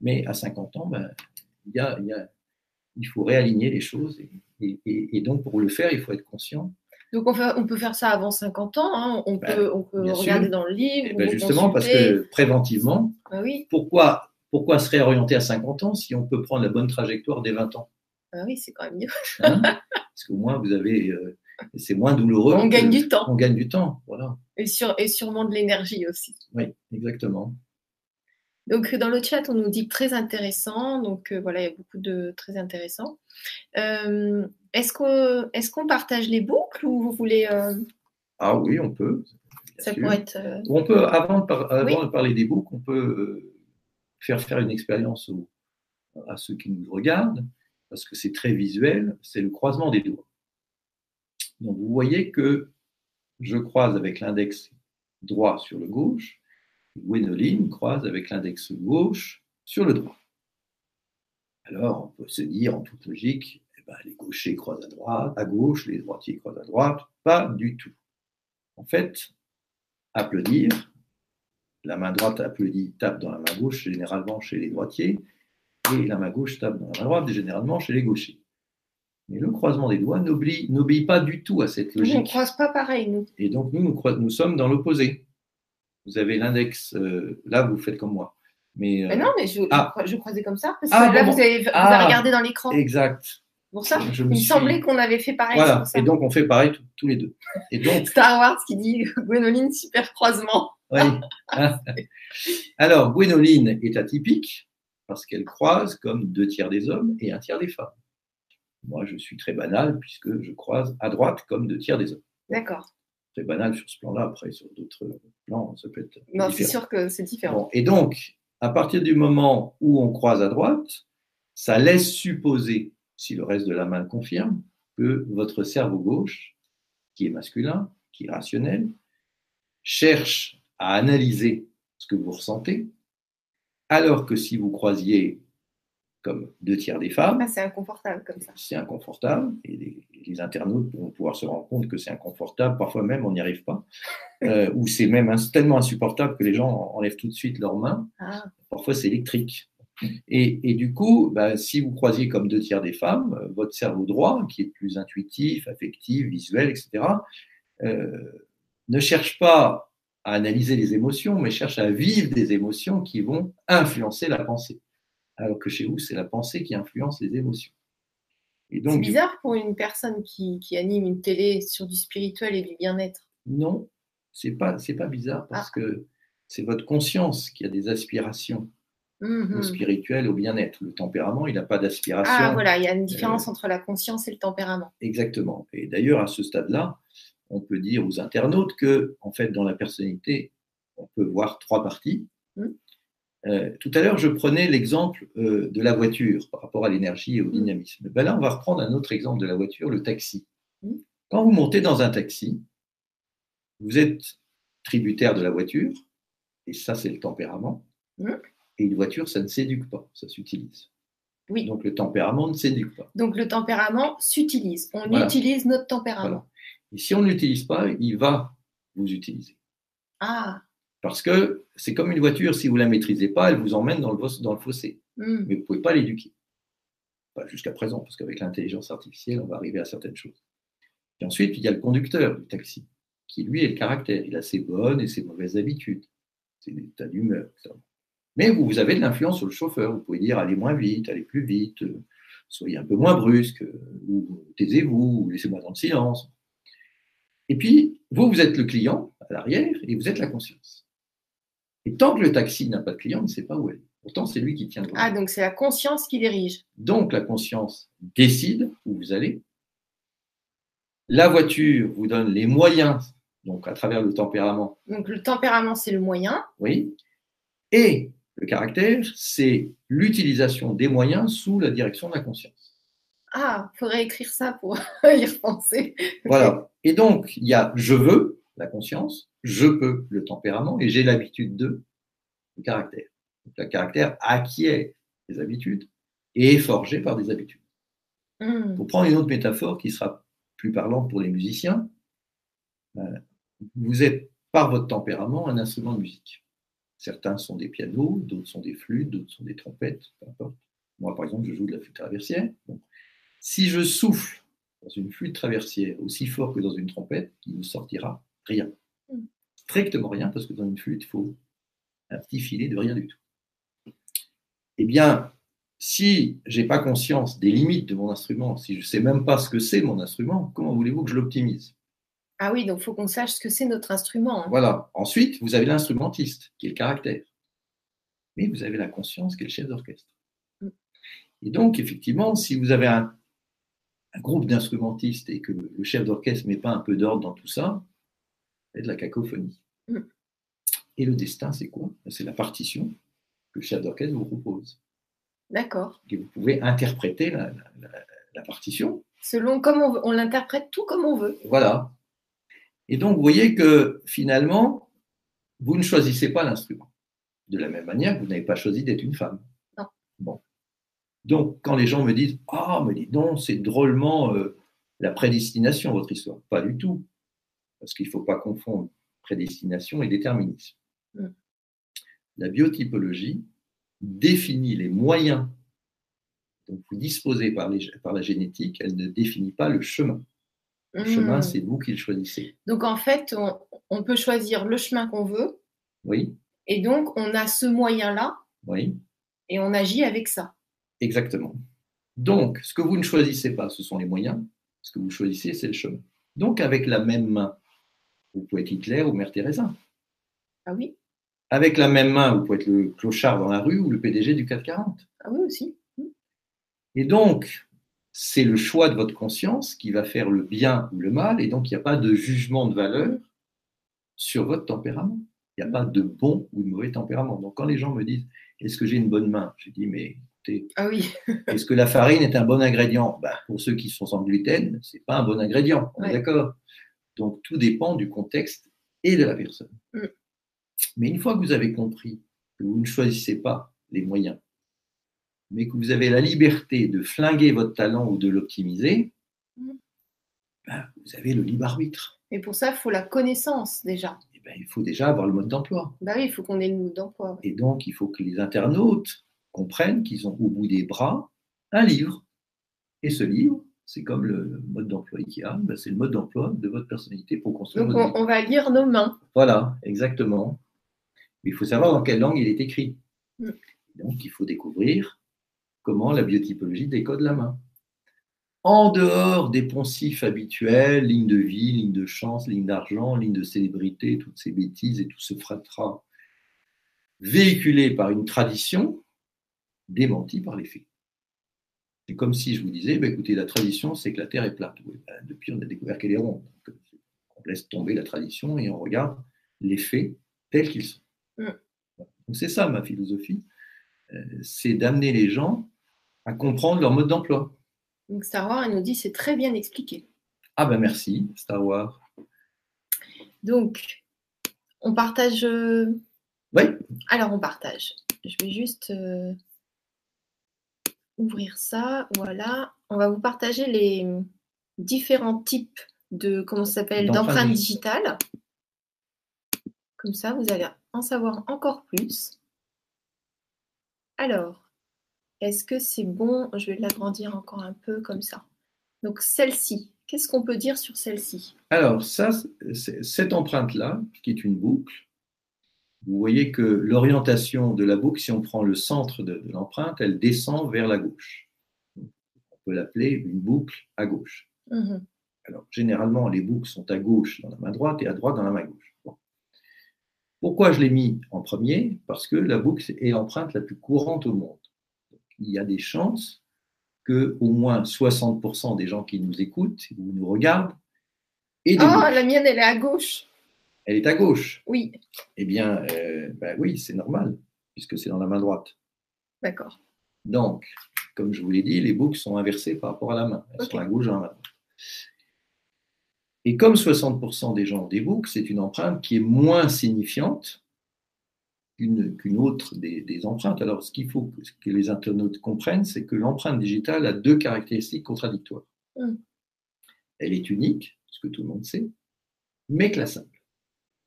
Mais à 50 ans, ben, y a, il faut réaligner les choses. et, donc, pour le faire, il faut être conscient donc on, peut faire ça avant 50 ans, hein. on, ben, peut, regarder dans le livre. Eh ben, justement, parce que préventivement, oui. pourquoi, pourquoi se réorienter à 50 ans si on peut prendre la bonne trajectoire dès 20 ans? Oui, c'est quand même mieux. Hein? Parce qu'au moins, vous avez. Euh, c'est moins douloureux. On gagne du temps. On gagne du temps, voilà. Et, sur, et sûrement de l'énergie aussi. Oui, exactement. Donc dans le chat, on nous dit très intéressant. Donc euh, voilà, il y a beaucoup de très intéressants. Euh, est-ce qu'on est partage les boucles ou vous voulez euh, Ah oui, on peut. Ça pourrait être. On peut avant, de, avant de, parler des boucles, on peut faire faire une expérience à ceux qui nous regardent parce que c'est très visuel. C'est le croisement des doigts. Donc vous voyez que je croise avec l'index droit sur le gauche Gwénoline croise avec l'index gauche sur le droit. Alors, on peut se dire en toute logique, eh ben, les gauchers croisent à droite, à gauche, les droitiers croisent à droite. Pas du tout. En fait, applaudir, la main droite applaudit, tape dans la main gauche, généralement chez les droitiers, et la main gauche tape dans la main droite, généralement chez les gauchers. Mais le croisement des doigts n'obéit pas du tout à cette logique. On ne croise pas pareil, nous. Et donc, nous, nous, nous sommes dans l'opposé vous avez l'index, euh, là vous faites comme moi. Mais, euh, non, mais je, ah. je, croisais comme ça, parce ah, que là vous, avez, ah. regardé dans l'écran. Exact. Pour ça, il me semblait qu'on avait fait pareil. Voilà, et donc on fait pareil tous les deux. Et donc... Star Wars qui dit Gwénoline, super croisement. Oui. Alors, Gwénoline est atypique parce qu'elle croise comme deux tiers des hommes et un tiers des femmes. Moi, je suis très banal puisque je croise à droite comme deux tiers des hommes. D'accord c'est banal sur ce plan-là. Après, sur d'autres plans, ça peut être. Non, c'est sûr que c'est différent. et donc, à partir du moment où on croise à droite, ça laisse supposer, si le reste de la main le confirme, que votre cerveau gauche, qui est masculin, qui est rationnel, cherche à analyser ce que vous ressentez, alors que si vous croisiez comme deux tiers des femmes. Ah, c'est inconfortable comme ça. C'est inconfortable et les, internautes vont pouvoir se rendre compte que c'est inconfortable. Parfois même, on n'y arrive pas. Euh, ou c'est même tellement insupportable que les gens enlèvent tout de suite leurs mains. Ah. Parfois, c'est électrique. Et, du coup, bah, si vous croisiez comme deux tiers des femmes, euh, votre cerveau droit, qui est plus intuitif, affectif, visuel, etc., euh, ne cherche pas à analyser les émotions, mais cherche à vivre des émotions qui vont influencer la pensée alors que chez vous, c'est la pensée qui influence les émotions. C'est bizarre pour une personne qui, anime une télé sur du spirituel et du bien-être. Non, c'est pas c'est pas bizarre parce ah. que c'est votre conscience qui a des aspirations mmh, spirituelles au bien-être. Le tempérament, il n'a pas d'aspiration. Ah voilà, il y a une différence euh, entre la conscience et le tempérament. Exactement. Et d'ailleurs, à ce stade-là, on peut dire aux internautes que, en fait, dans la personnalité, on peut voir trois parties. Mmh. Euh, tout à l'heure, je prenais l'exemple euh, de la voiture par rapport à l'énergie et au mm. dynamisme. Ben là, on va reprendre un autre exemple de la voiture, le taxi. Mm. Quand vous montez dans un taxi, vous êtes tributaire de la voiture, et ça, c'est le tempérament. Mm. Et une voiture, ça ne s'éduque pas, ça s'utilise. Oui. Donc le tempérament ne s'éduque pas. Donc le tempérament s'utilise. On utilise notre tempérament. Et si on ne l'utilise pas, il va vous utiliser. Ah. Parce que c'est comme une voiture, si vous ne la maîtrisez pas, elle vous emmène dans le, dans le fossé. Hmm. Mais vous ne pouvez pas l'éduquer. Pas jusqu'à présent, parce qu'avec l'intelligence artificielle, on va arriver à certaines choses. Et ensuite, il y a le conducteur du taxi, qui lui est le caractère. Il a ses bonnes et ses mauvaises habitudes, ses états d'humeur. Mais vous, avez de l'influence sur le chauffeur. Vous pouvez dire allez moins vite, allez plus vite, euh, soyez un peu moins brusque, euh, ou taisez-vous, ou laissez-moi dans le silence. Et puis, vous, vous êtes le client à l'arrière et vous êtes la conscience. Et tant que le taxi n'a pas de client, il ne sait pas où elle est. Pourtant, c'est lui qui tient le Ah, donc c'est la conscience qui dirige. Donc la conscience décide où vous allez. La voiture vous donne les moyens, donc à travers le tempérament. Donc le tempérament, c'est le moyen. Oui. Et le caractère, c'est l'utilisation des moyens sous la direction de la conscience. Ah, il faudrait écrire ça pour y repenser. Voilà. Et donc, il y a je veux, la conscience, je peux, le tempérament, et j'ai l'habitude de, le caractère. Donc, le caractère acquiert des habitudes et est forgé par des habitudes. Hmm. Pour prendre une autre métaphore qui sera plus parlante pour les musiciens, euh, vous êtes par votre tempérament un instrument de musique. Certains sont des pianos, d'autres sont des flûtes, d'autres sont des trompettes, peu importe. Moi, par exemple, je joue de la flûte traversière. si je souffle dans une flûte traversière aussi fort que dans une trompette, il ne sortira rien. Strictement rien, parce que dans une flûte, il faut un petit filet de rien du tout. Eh bien, si je n'ai pas conscience des limites de mon instrument, si je ne sais même pas ce que c'est mon instrument, comment voulez-vous que je l'optimise? Ah oui, donc il faut qu'on sache ce que c'est notre instrument. Hein. Voilà. Ensuite, vous avez l'instrumentiste, qui est le caractère. Mais vous avez la conscience, qui est le chef d'orchestre. Mm. Et donc, effectivement, si vous avez un, groupe d'instrumentistes et que le chef d'orchestre ne met pas un peu d'ordre dans tout ça, de la cacophonie. Mm. Et le destin, c'est quoi? C'est la partition que le chef d'orchestre vous propose. D'accord. Et vous pouvez interpréter la, partition. Selon comment on, veut. on l'interprète tout comme on veut. Voilà. Et donc, vous voyez que finalement, vous ne choisissez pas l'instrument. De la même manière vous n'avez pas choisi d'être une femme. Non. Bon. Donc, quand les gens me disent Ah, mais dis donc, c'est drôlement euh, la prédestination, votre histoire. Pas du tout. Parce qu'il ne faut pas confondre prédestination et déterminisme. Mm. La biotypologie définit les moyens dont vous disposez par, par la génétique, elle ne définit pas le chemin. Le chemin, hmm. c'est vous qui le choisissez. Donc en fait, on, peut choisir le chemin qu'on veut. Oui. Et donc, on a ce moyen-là. Oui. Et on agit avec ça. Exactement. Donc, ce que vous ne choisissez pas, ce sont les moyens. Ce que vous choisissez, c'est le chemin. Donc, avec la même main, vous pouvez être Hitler ou Mère Teresa. Ah oui. Avec la même main, vous pouvez être le clochard dans la rue ou le PDG du 440. Ah oui aussi. Et donc, c'est le choix de votre conscience qui va faire le bien ou le mal, et donc il n'y a pas de jugement de valeur sur votre tempérament. Il n'y a pas de bon ou de mauvais tempérament. Donc quand les gens me disent est-ce que j'ai une bonne main? Je dis mais écoutez, ah oui. est-ce que la farine est un bon ingrédient? Ben, Pour ceux qui sont sans gluten, c'est pas un bon ingrédient. On est d'accord. Donc tout dépend du contexte et de la personne. Mm. Mais une fois que vous avez compris que vous ne choisissez pas les moyens mais que vous avez la liberté de flinguer votre talent ou de l'optimiser, mm. ben, vous avez le libre arbitre. Et pour ça, il faut la connaissance déjà. Et eh ben, il faut déjà avoir le mode d'emploi. Bah oui, il faut qu'on ait le mode d'emploi. Et donc, il faut que les internautes comprennent qu'ils ont au bout des bras un livre. Et ce livre, c'est comme le mode d'emploi IKEA, ben, c'est le mode d'emploi de votre personnalité pour construire Donc, on, on, va lire nos mains. Voilà, exactement. Mais il faut savoir dans quelle langue il est écrit. Mm. Donc, il faut découvrir comment la biotypologie décode la main. En dehors des poncifs habituels, ligne de vie, ligne de chance, ligne d'argent, ligne de célébrité, toutes ces bêtises et tout ce fratras véhiculé par une tradition démentie par les faits. C'est comme si je vous disais, bah, écoutez, la tradition, c'est que la Terre est plate. Bah, depuis, on a découvert qu'elle est ronde. on laisse tomber la tradition et on regarde les faits tels qu'ils sont. Mm. c'est ça ma philosophie, euh, c'est d'amener les gens à comprendre leur mode d'emploi. Donc Star Wars, elle nous dit c'est très bien expliqué. Ah ben merci, Star Wars. Donc, on partage. Euh, oui. Alors, on partage. Je vais juste. Ouvrir ça. Voilà. On va vous partager les différents types de, comment s'appelle, d'empreintes digitales. Comme ça, vous allez en savoir encore plus. Alors, est-ce que c'est bon? Je vais l'agrandir encore un peu comme ça. Donc, celle-ci, qu'est-ce qu'on peut dire sur celle-ci? Alors, ça, cette empreinte-là, qui est une boucle, vous voyez que l'orientation de la boucle, si on prend le centre de, l'empreinte, elle descend vers la gauche. On peut l'appeler une boucle à gauche. Mhm. Alors, généralement, les boucles sont à gauche dans la main droite et à droite dans la main gauche. Pourquoi je l'ai mis en premier? Parce que la boucle est l'empreinte la plus courante au monde. il y a des chances que au moins 60% des gens qui nous écoutent ou nous regardent aient des Oh, la mienne, elle est à gauche. Elle est à gauche. Oui. Eh bien, euh, ben oui, c'est normal, puisque c'est dans la main droite. D'accord. Donc, comme je vous l'ai dit, les boucles sont inversées par rapport à la main. Elles sont à gauche dans la main droite. Et comme 60% des gens ont des boucles, c'est une empreinte qui est moins signifiante qu'une autre des, empreintes. Alors, ce qu'il faut que, les internautes comprennent, c'est que l'empreinte digitale a deux caractéristiques contradictoires. Hum. Elle est unique, ce que tout le monde sait, mais classable.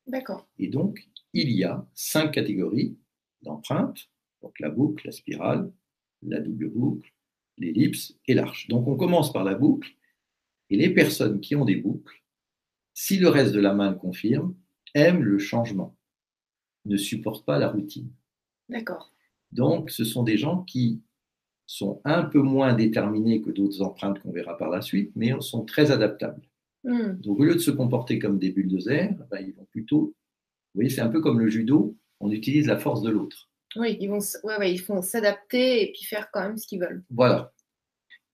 D'accord. Et donc, il y a cinq catégories d'empreintes, donc la boucle, la spirale, la double boucle, l'ellipse et l'arche. Donc, on commence par la boucle, et les personnes qui ont des boucles si le reste de la main le confirme, aime le changement, ne supporte pas la routine. D'accord. Donc, ce sont des gens qui sont un peu moins déterminés que d'autres empreintes qu'on verra par la suite, mais sont très adaptables. Hmm. Donc, au lieu de se comporter comme des bulldozers, ben, ils vont plutôt. Vous voyez, c'est un peu comme le judo, on utilise la force de l'autre. Oui, ils vont, ouais, ils s'adapter et puis faire quand même ce qu'ils veulent. Voilà.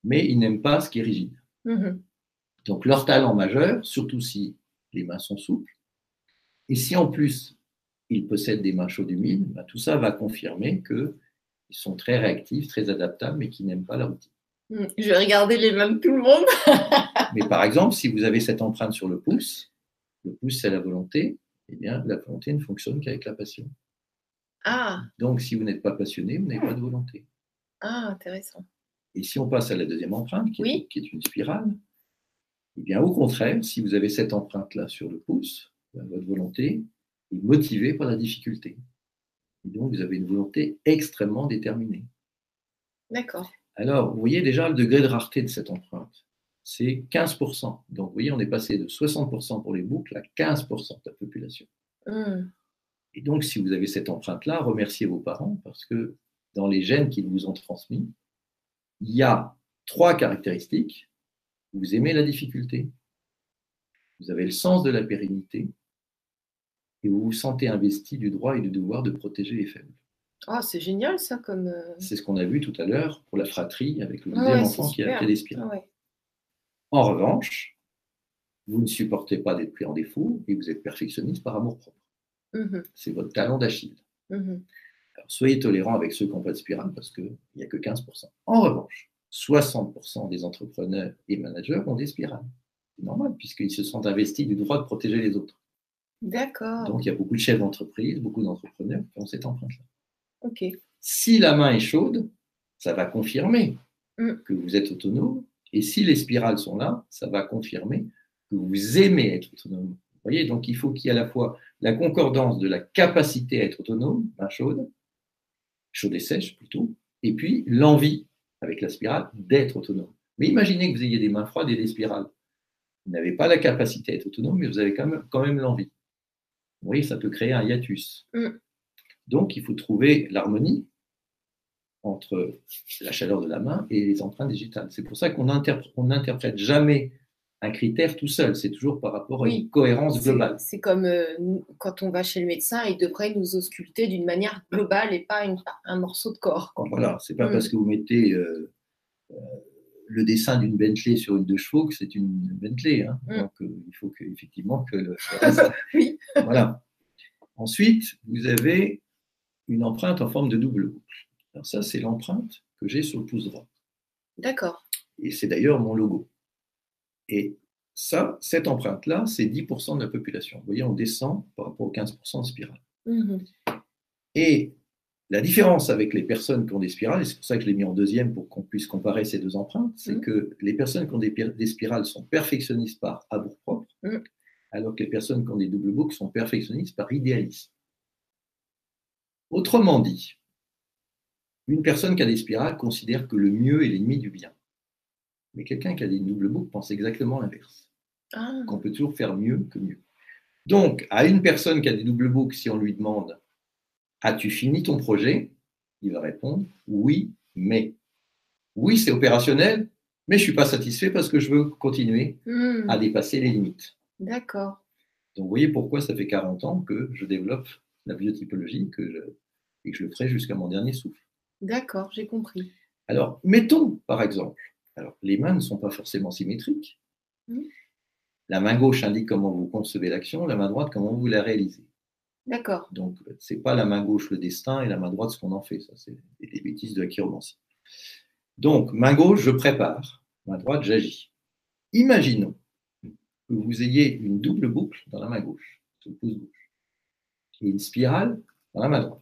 Mais ils n'aiment pas ce qui est rigide. Mhm. Donc leur talent majeur, surtout si les mains sont souples, et si en plus ils possèdent des mains chaudes humides, ben, tout ça va confirmer qu'ils sont très réactifs, très adaptables, mais qui n'aiment pas la routine. Hmm, je vais regarder les mains de tout le monde. mais par exemple, si vous avez cette empreinte sur le pouce, le pouce c'est la volonté, eh bien la volonté ne fonctionne qu'avec la passion. Ah. Donc si vous n'êtes pas passionné, vous n'avez pas de volonté. Ah, intéressant. Et si on passe à la deuxième empreinte, qui est une spirale, eh bien, au contraire, si vous avez cette empreinte-là sur le pouce, ben, votre volonté est motivée par la difficulté. Et donc, vous avez une volonté extrêmement déterminée. D'accord. Alors, vous voyez déjà le degré de rareté de cette empreinte. C'est 15%. Donc, vous voyez, on est passé de 60% pour les boucles à 15% de la population. Hmm. Et donc, si vous avez cette empreinte-là, remerciez vos parents parce que dans les gènes qu'ils vous ont transmis, il y a trois caractéristiques vous aimez la difficulté. Vous avez le sens de la pérennité. Et vous vous sentez investi du droit et du devoir de protéger les faibles. Ah, c'est génial ça comme. Euh, c'est ce qu'on a vu tout à l'heure pour la fratrie avec le deuxième enfant qui a fait des spirales. En revanche, vous ne supportez pas d'être pris en défaut et vous êtes perfectionniste par amour propre. Mhm. C'est votre talent d'Achille. Mhm. soyez tolérant avec ceux qui n'ont pas de spirale parce qu'il n'y a que 15%. En revanche, 60% des entrepreneurs et managers ont des spirales. C'est normal, puisqu'ils se sont investis du droit de protéger les autres. D'accord. Donc, il y a beaucoup de chefs d'entreprise, beaucoup d'entrepreneurs qui ont cette empreinte-là. Si la main est chaude, ça va confirmer mm. que vous êtes autonome. Et si les spirales sont là, ça va confirmer que vous aimez être autonome. Vous voyez, donc il faut qu'il y ait à la fois la concordance de la capacité à être autonome, main chaude, chaude et sèche plutôt, et puis l'envie avec la spirale, d'être autonome. Mais imaginez que vous ayez des mains froides et des spirales. Vous n'avez pas la capacité à être autonome, mais vous avez quand même, quand même l'envie. Vous voyez, ça peut créer un hiatus. Mm. Donc, il faut trouver l'harmonie entre la chaleur de la main et les empreintes digitales. C'est pour ça qu'on n'interprète jamais un critère tout seul, c'est toujours par rapport à une cohérence globale. C'est comme euh, quand on va chez le médecin, il devrait nous ausculter d'une manière globale et pas un morceau de corps. Voilà, c'est pas mm. parce que vous mettez euh, euh, le dessin d'une Bentley sur une de chevaux que c'est une Bentley. Hein. Mm. Donc il faut que, effectivement que le, oui. Voilà. Ensuite, vous avez une empreinte en forme de double boucle. Alors ça, c'est l'empreinte que j'ai sur le pouce droit. D'accord. Et c'est d'ailleurs mon logo. Et ça, cette empreinte-là, c'est 10% de la population. Vous voyez, on descend par rapport aux 15% de spirale. Mhm. Et la différence avec les personnes qui ont des spirales, et c'est pour ça que je l'ai mis en deuxième pour qu'on puisse comparer ces deux empreintes, c'est mmh. que les personnes qui ont des, spirales sont perfectionnistes par amour propre, mmh. alors que les personnes qui ont des doubles boucles sont perfectionnistes par idéalisme. Autrement dit, une personne qui a des spirales considère que le mieux est l'ennemi du bien. Mais quelqu'un qui a des doubles boucles pense exactement l'inverse. Ah. Qu'on peut toujours faire mieux que mieux. Donc, à une personne qui a des doubles boucles, si on lui demande As-tu fini ton projet? Il va répondre Oui, mais. Oui, c'est opérationnel, mais je ne suis pas satisfait parce que je veux continuer hmm. à dépasser les limites. D'accord. Donc, vous voyez pourquoi ça fait 40 ans que je développe la biotypologie que et que je le ferai jusqu'à mon dernier souffle. D'accord, j'ai compris. Alors, mettons par exemple, alors les mains ne sont pas forcément symétriques. La main gauche indique comment vous concevez l'action, la main droite comment vous la réalisez. D'accord. Donc, c'est pas la main gauche le destin et la main droite ce qu'on en fait. Ça, c'est des bêtises de la chiromancie. Donc, main gauche, je prépare. Main droite, j'agis. Imaginons que vous ayez une double boucle dans la main gauche, sur le pouce gauche, et une spirale dans la main droite.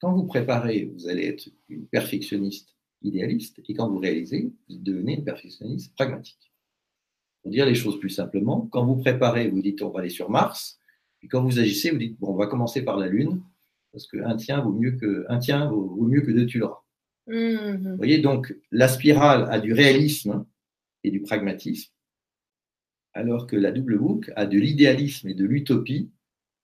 Quand vous préparez, vous allez être une perfectionniste idéaliste, et quand vous réalisez, vous devenez une perfectionniste pragmatique. Pour dire les choses plus simplement, quand vous préparez, vous dites on va aller sur Mars, et quand vous agissez, vous dites bon, on va commencer par la Lune, parce qu'un tien vaut mieux que un tien vaut, mieux que deux tu l'auras. Mmh. Vous voyez, donc la spirale a du réalisme et du pragmatisme, alors que la double boucle a de l'idéalisme et de l'utopie,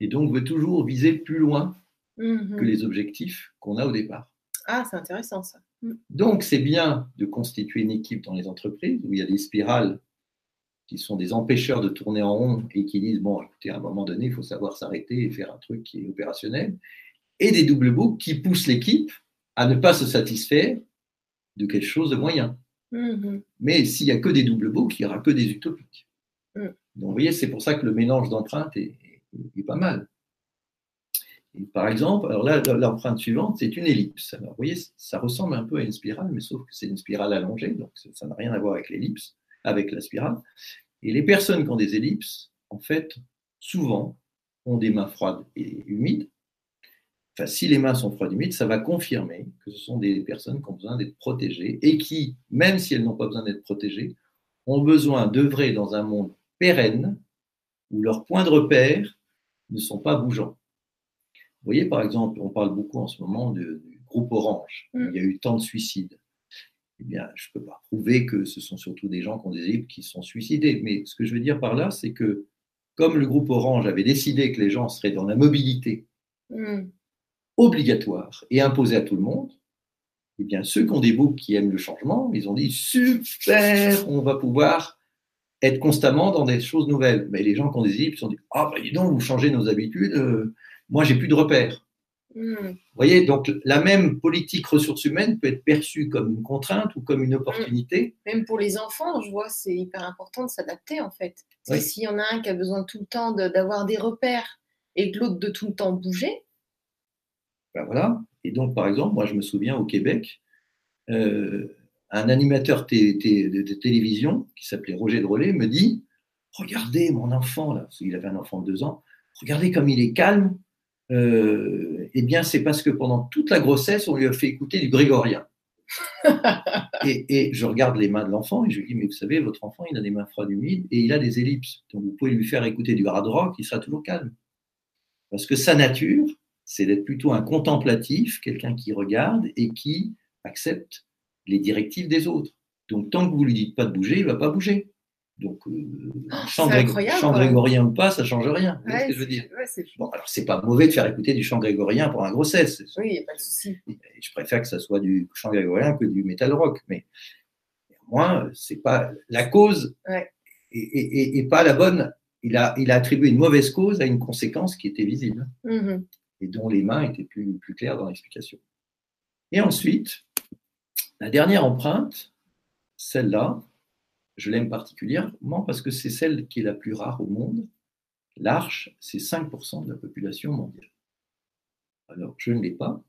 et donc veut toujours viser plus loin mmh. que les objectifs qu'on a au départ. Ah, c'est intéressant ça. Mmh. Donc c'est bien de constituer une équipe dans les entreprises où il y a des spirales qui sont des empêcheurs de tourner en rond et qui disent, bon, écoutez, à un moment donné, il faut savoir s'arrêter et faire un truc qui est opérationnel, et des double boucles qui poussent l'équipe à ne pas se satisfaire de quelque chose de moyen. Mm-hmm. Mais s'il n'y a que des double boucles, il n'y aura que des utopiques. Mm. Donc, vous voyez, c'est pour ça que le mélange d'empreintes est, pas mal. par exemple, alors là, l'empreinte suivante, c'est une ellipse. Vous voyez, ça ressemble un peu à une spirale, mais sauf que c'est une spirale allongée, donc ça n'a rien à voir avec l'ellipse avec la spirale. Et les personnes qui ont des ellipses, en fait, souvent, ont des mains froides et humides. Enfin, si les mains sont froides et humides, ça va confirmer que ce sont des personnes qui ont besoin d'être protégées et qui, même si elles n'ont pas besoin d'être protégées, ont besoin d'œuvrer dans un monde pérenne où leurs points de repère ne sont pas bougeants. Vous voyez, par exemple, on parle beaucoup en ce moment du groupe Orange. Mm. Il y a eu tant de suicides eh bien, je ne peux pas prouver que ce sont surtout des gens qui ont des livres qui sont suicidés. Mais ce que je veux dire par là, c'est que comme le groupe Orange avait décidé que les gens seraient dans la mobilité hmm. obligatoire et imposée à tout le monde, eh bien, ceux qui ont des boucles qui aiment le changement, ils ont dit super, on va pouvoir être constamment dans des choses nouvelles. Mais les gens qui ont des se sont dit ah, bah, dis donc, vous changez nos habitudes, euh, moi, j'ai plus de repères. Hmm. Vous voyez, donc la même politique ressources humaines peut être perçue comme une contrainte ou comme une opportunité. Hmm. Même pour les enfants, je vois, c'est hyper important de s'adapter en fait. S'il y en a un qui a besoin tout le temps d'avoir des repères et que l'autre de tout le temps bouger. Ben voilà. Et donc, par exemple, moi, je me souviens au Québec, euh, un animateur de, télévision qui s'appelait Roger Drolet me dit Regardez mon enfant, là, il avait un enfant de deux ans, regardez comme il est calme, euh, eh bien, c'est parce que pendant toute la grossesse, on lui a fait écouter du grégorien. et, je regarde les mains de l'enfant et je lui dis, mais vous savez, votre enfant, il a des mains froides humides et il a des ellipses. Donc, vous pouvez lui faire écouter du hard rock, il sera toujours calme. Parce que sa nature, c'est d'être plutôt un contemplatif, quelqu'un qui regarde et qui accepte les directives des autres. Donc, tant que vous lui dites pas de bouger, il va pas bouger. Donc, euh, oh, chant, grégorien ou pas, ça change rien. ce que je veux dire? Bon, alors c'est pas mauvais de faire écouter du chant grégorien pour un grossesse. Oui, il n'y a pas de souci. Je préfère que ça soit du chant grégorien que du metal rock, mais moins c'est pas la cause et, pas la bonne. Il a, il a attribué une mauvaise cause à une conséquence qui était visible mm-hmm. et dont les mains étaient plus, plus claires dans l'explication. Et ensuite, la dernière empreinte, celle-là, je l'aime particulièrement parce que c'est celle qui est la plus rare au monde. L'arche, c'est 5% de la population mondiale. Alors, je ne l'ai pas,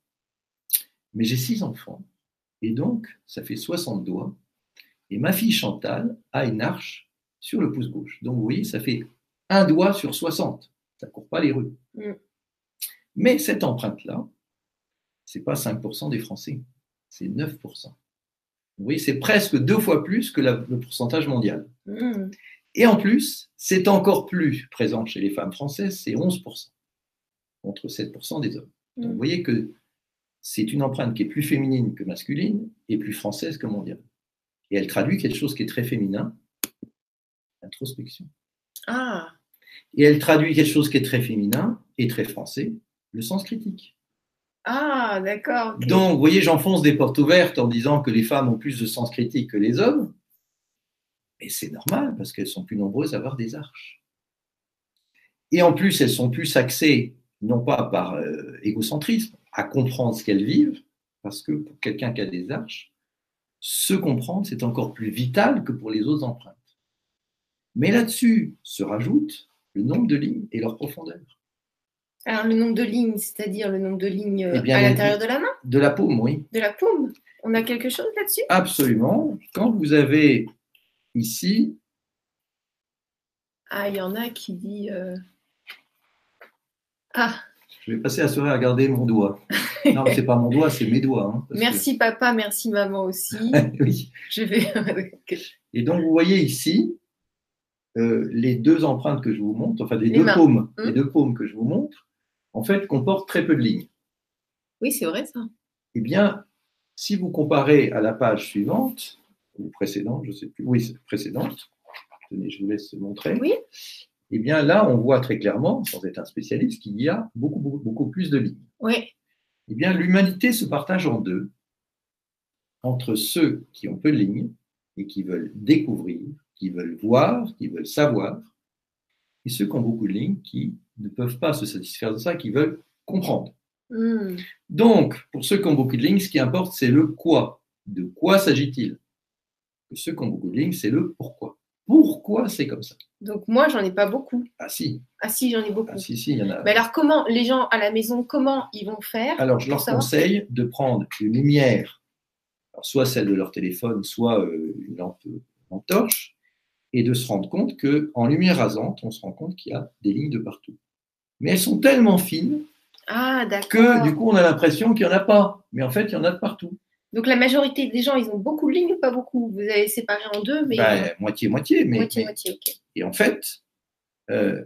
mais j'ai six enfants, et donc ça fait 60 doigts. Et ma fille Chantal a une arche sur le pouce gauche. Donc, vous voyez, ça fait un doigt sur 60. Ça ne court pas les rues. Mm. Mais cette empreinte-là, ce n'est pas 5% des Français, c'est 9%. Vous voyez, c'est presque deux fois plus que le pourcentage mondial. Hmm. Et en plus, c'est encore plus présent chez les femmes françaises, c'est 11%, contre 7% des hommes. Donc, hmm. vous voyez que c'est une empreinte qui est plus féminine que masculine et plus française que mondiale. Et elle traduit quelque chose qui est très féminin, l'introspection. Ah. Et elle traduit quelque chose qui est très féminin et très français, le sens critique. Ah, d'accord. Donc, vous voyez, j'enfonce des portes ouvertes en disant que les femmes ont plus de sens critique que les hommes. Et c'est normal parce qu'elles sont plus nombreuses à avoir des arches. Et en plus, elles sont plus axées, non pas par euh, égocentrisme, à comprendre ce qu'elles vivent, parce que pour quelqu'un qui a des arches, se comprendre, c'est encore plus vital que pour les autres empreintes. Mais là-dessus se rajoute le nombre de lignes et leur profondeur. Alors, le nombre de lignes, c'est-à-dire le nombre de lignes eh à l'intérieur de la main? De la paume, oui. De la paume? On a quelque chose là-dessus? Absolument. Quand vous avez ici. Ah, il y en a qui dit. Euh, ah Je vais passer la soirée à regarder mon doigt. non, c'est pas mon doigt, c'est mes doigts. Hein, merci papa, merci maman aussi. oui. Je vais. Et donc, vous voyez ici, euh, les deux empreintes que je vous montre, enfin les, deux paumes, les hum. deux paumes que je vous montre, en fait, comporte très peu de lignes. Oui, c'est vrai ça. Eh bien, si vous comparez à la page suivante, ou précédente, je ne sais plus, oui, précédente, tenez, je vous laisse montrer. Oui. Eh bien, là, on voit très clairement, sans être un spécialiste, qu'il y a beaucoup, beaucoup, beaucoup plus de lignes. Oui. Eh bien, l'humanité se partage en deux, entre ceux qui ont peu de lignes et qui veulent découvrir, qui veulent voir, qui veulent savoir, et ceux qui ont beaucoup de lignes qui ne peuvent pas se satisfaire de ça, qui veulent comprendre. Hmm. Donc, pour ceux qui ont beaucoup de lignes, ce qui importe, c'est le quoi. De quoi s'agit-il? Ceux qui ont beaucoup de lignes, c'est le pourquoi. Pourquoi c'est comme ça? Donc, moi, j'en ai pas beaucoup. Ah si. Ah si, j'en ai beaucoup. Ah si, si, il y en a. Mais alors, comment, les gens à la maison, comment ils vont faire Alors, je leur conseille de prendre une lumière, soit celle de leur téléphone, soit euh, une lampe, une lampe torche, et de se rendre compte qu'en lumière rasante, on se rend compte qu'il y a des lignes de partout. Mais elles sont tellement fines ah, que du coup, on a l'impression qu'il n'y en a pas. Mais en fait, il y en a de partout. Donc la majorité des gens, ils ont beaucoup de lignes ou pas beaucoup? Vous avez séparé en deux, mais moitié-moitié. Ben, moitié-moitié, ok. Et en fait, euh,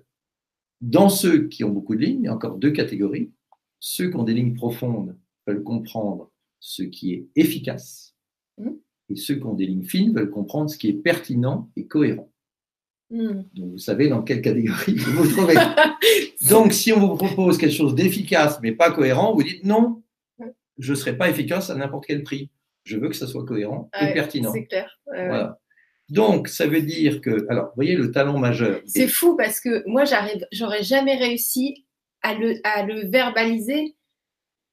dans ceux qui ont beaucoup de lignes, il y a encore deux catégories. Ceux qui ont des lignes profondes veulent comprendre ce qui est efficace. Mmh et ceux qui ont des lignes fines veulent comprendre ce qui est pertinent et cohérent. Hmm. Donc, vous savez dans quelle catégorie vous vous trouvez. Donc, si on vous propose quelque chose d'efficace mais pas cohérent, vous dites non, je ne serai pas efficace à n'importe quel prix. Je veux que ça soit cohérent et pertinent. C'est clair. Donc, ça veut dire que, alors, vous voyez le talent majeur. C'est fou parce que moi, j'aurais jamais réussi à le, à le verbaliser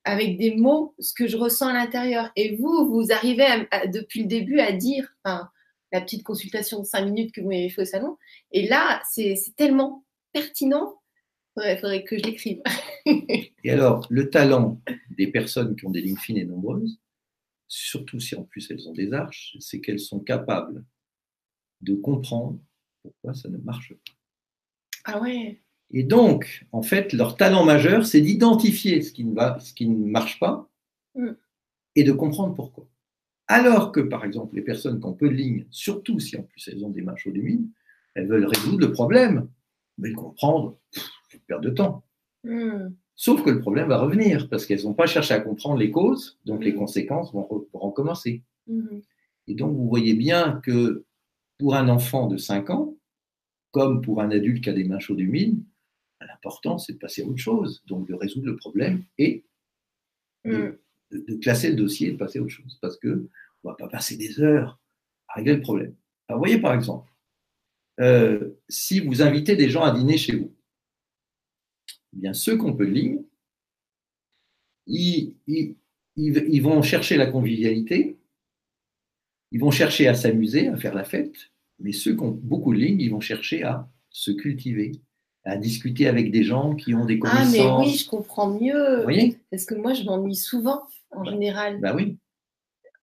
avec des mots ce que je ressens à l'intérieur. Et vous, vous arrivez depuis le début à dire, enfin, la petite consultation de cinq minutes que vous m'avez fait au salon, et là, c'est tellement pertinent, il faudrait, que je l'écrive. et alors, le talent des personnes qui ont des lignes fines et nombreuses, surtout si en plus elles ont des arches, c'est qu'elles sont capables de comprendre pourquoi ça ne marche pas. Ah ouais et donc, en fait, leur talent majeur, c'est d'identifier ce, qui ne va, ce qui ne marche pas mm. et de comprendre pourquoi. Alors que, par exemple, les personnes qui ont peu de lignes, surtout si en plus elles ont des mains chaudes humides, elles veulent résoudre le problème. Mais comprendre, c'est perte de temps. Mm. Sauf que le problème va revenir parce qu'elles n'ont pas cherché à comprendre les causes, donc les mm. conséquences vont, recommencer. Et donc, vous voyez bien que pour un enfant de 5 ans, comme pour un adulte qui a des mains chaudes humides, L'important, c'est de passer à autre chose, donc de résoudre le problème et de, mm. classer le dossier et de passer à autre chose. Parce qu'on ne va pas passer des heures à régler le problème. Alors, voyez par exemple, euh, si vous invitez des gens à dîner chez vous, eh bien ceux qu'on peut ligne, ils, ils, vont chercher la convivialité, ils vont chercher à s'amuser, à faire la fête, mais ceux qui ont beaucoup de lignes, ils vont chercher à se cultiver, à discuter avec des gens qui ont des connaissances. Ah, mais oui, je comprends mieux. Vous voyez? Parce que moi, je m'ennuie souvent, en bah, général. Bah oui.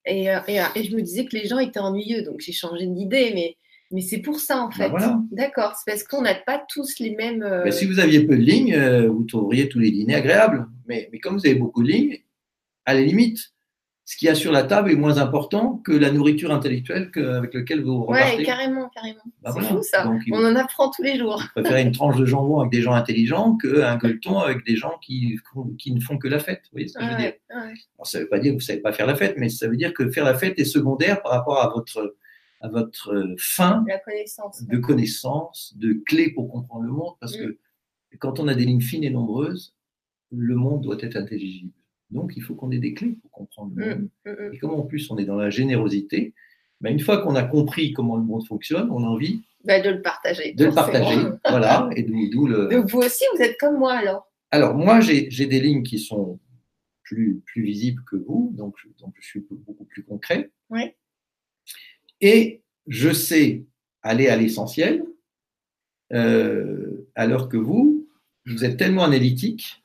Et, euh, euh, et, je me disais que les gens étaient ennuyeux, donc j'ai changé d'idée, mais, mais c'est pour ça, en bah fait. voilà. D'accord, c'est parce qu'on n'a pas tous les mêmes. Euh, bah, si vous aviez peu de lignes, vous trouveriez tous les dîners agréables. Mais, mais comme vous avez beaucoup de lignes, à la limite, ce qu'il y a sur la table est moins important que la nourriture intellectuelle avec laquelle vous repartez. Oui, carrément, carrément. Bah c'est fou ça. On en apprend tous les jours. Je préfère une tranche de jambon avec des gens intelligents qu'un gueuleton avec des gens qui, qui, ne font que la fête. Vous voyez ce que je veux dire? Ça ne veut pas dire que vous ne savez pas faire la fête, mais ça veut dire que faire la fête est secondaire par rapport à votre, à votre fin de connaissance, de clés pour comprendre le monde. Parce mm. que quand on a des lignes fines et nombreuses, le monde doit être intelligible. Donc, il faut qu'on ait des clés pour comprendre le mm, monde. Mm, mm. Et comme en plus on est dans la générosité, ben, une fois qu'on a compris comment le monde fonctionne, on a envie ben, de le partager. De le partager, voilà. Et d'où le... Donc vous aussi, vous êtes comme moi alors Alors moi, j'ai des lignes qui sont plus, plus visibles que vous, donc, donc je suis beaucoup plus concret. Oui. Et je sais aller à l'essentiel, euh, alors que vous, vous êtes tellement analytique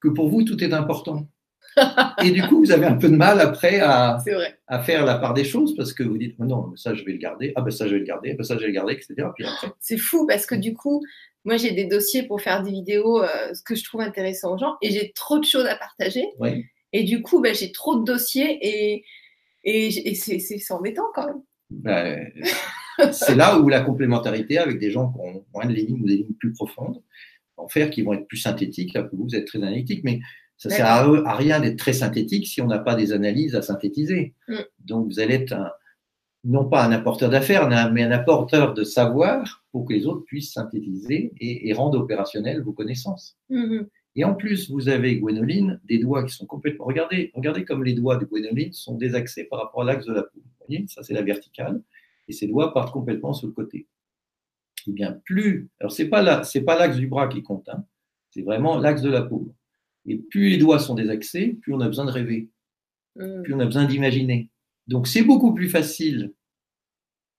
que pour vous, tout est important. et du coup, vous avez un peu de mal après à, à faire la part des choses parce que vous dites, non, ça je vais le garder, ah ben ça je vais le garder, ah ben ça je vais le garder, etc. C'est fou parce que du coup, moi j'ai des dossiers pour faire des vidéos, euh, ce que je trouve intéressant aux gens, et j'ai trop de choses à partager. Et du coup, ben, j'ai trop de dossiers et, et, c'est embêtant quand même. Ben, c'est là où la complémentarité avec des gens qui ont moins de lignes ou des lignes plus profondes vont faire qu'ils vont être plus synthétiques. Là, vous, vous êtes très analytique, mais ça sert à, rien d'être très synthétique si on n'a pas des analyses à synthétiser. Mm. Donc, vous allez être non pas un apporteur d'affaires, mais un apporteur de savoir pour que les autres puissent synthétiser et, rendre opérationnelles vos connaissances. Mm-hmm. Et en plus, vous avez, Gwénoline, des doigts qui sont complètement. Regardez, regardez comme les doigts de Gwénoline sont désaxés par rapport à l'axe de la paume. Vous voyez, ça c'est la verticale. Et ces doigts partent complètement sur le côté. Eh bien, plus. Alors, ce n'est pas l'axe du bras qui compte, hein, c'est vraiment l'axe de la paume. Et plus les doigts sont désaxés, plus on a besoin de rêver, mm. plus on a besoin d'imaginer. Donc c'est beaucoup plus facile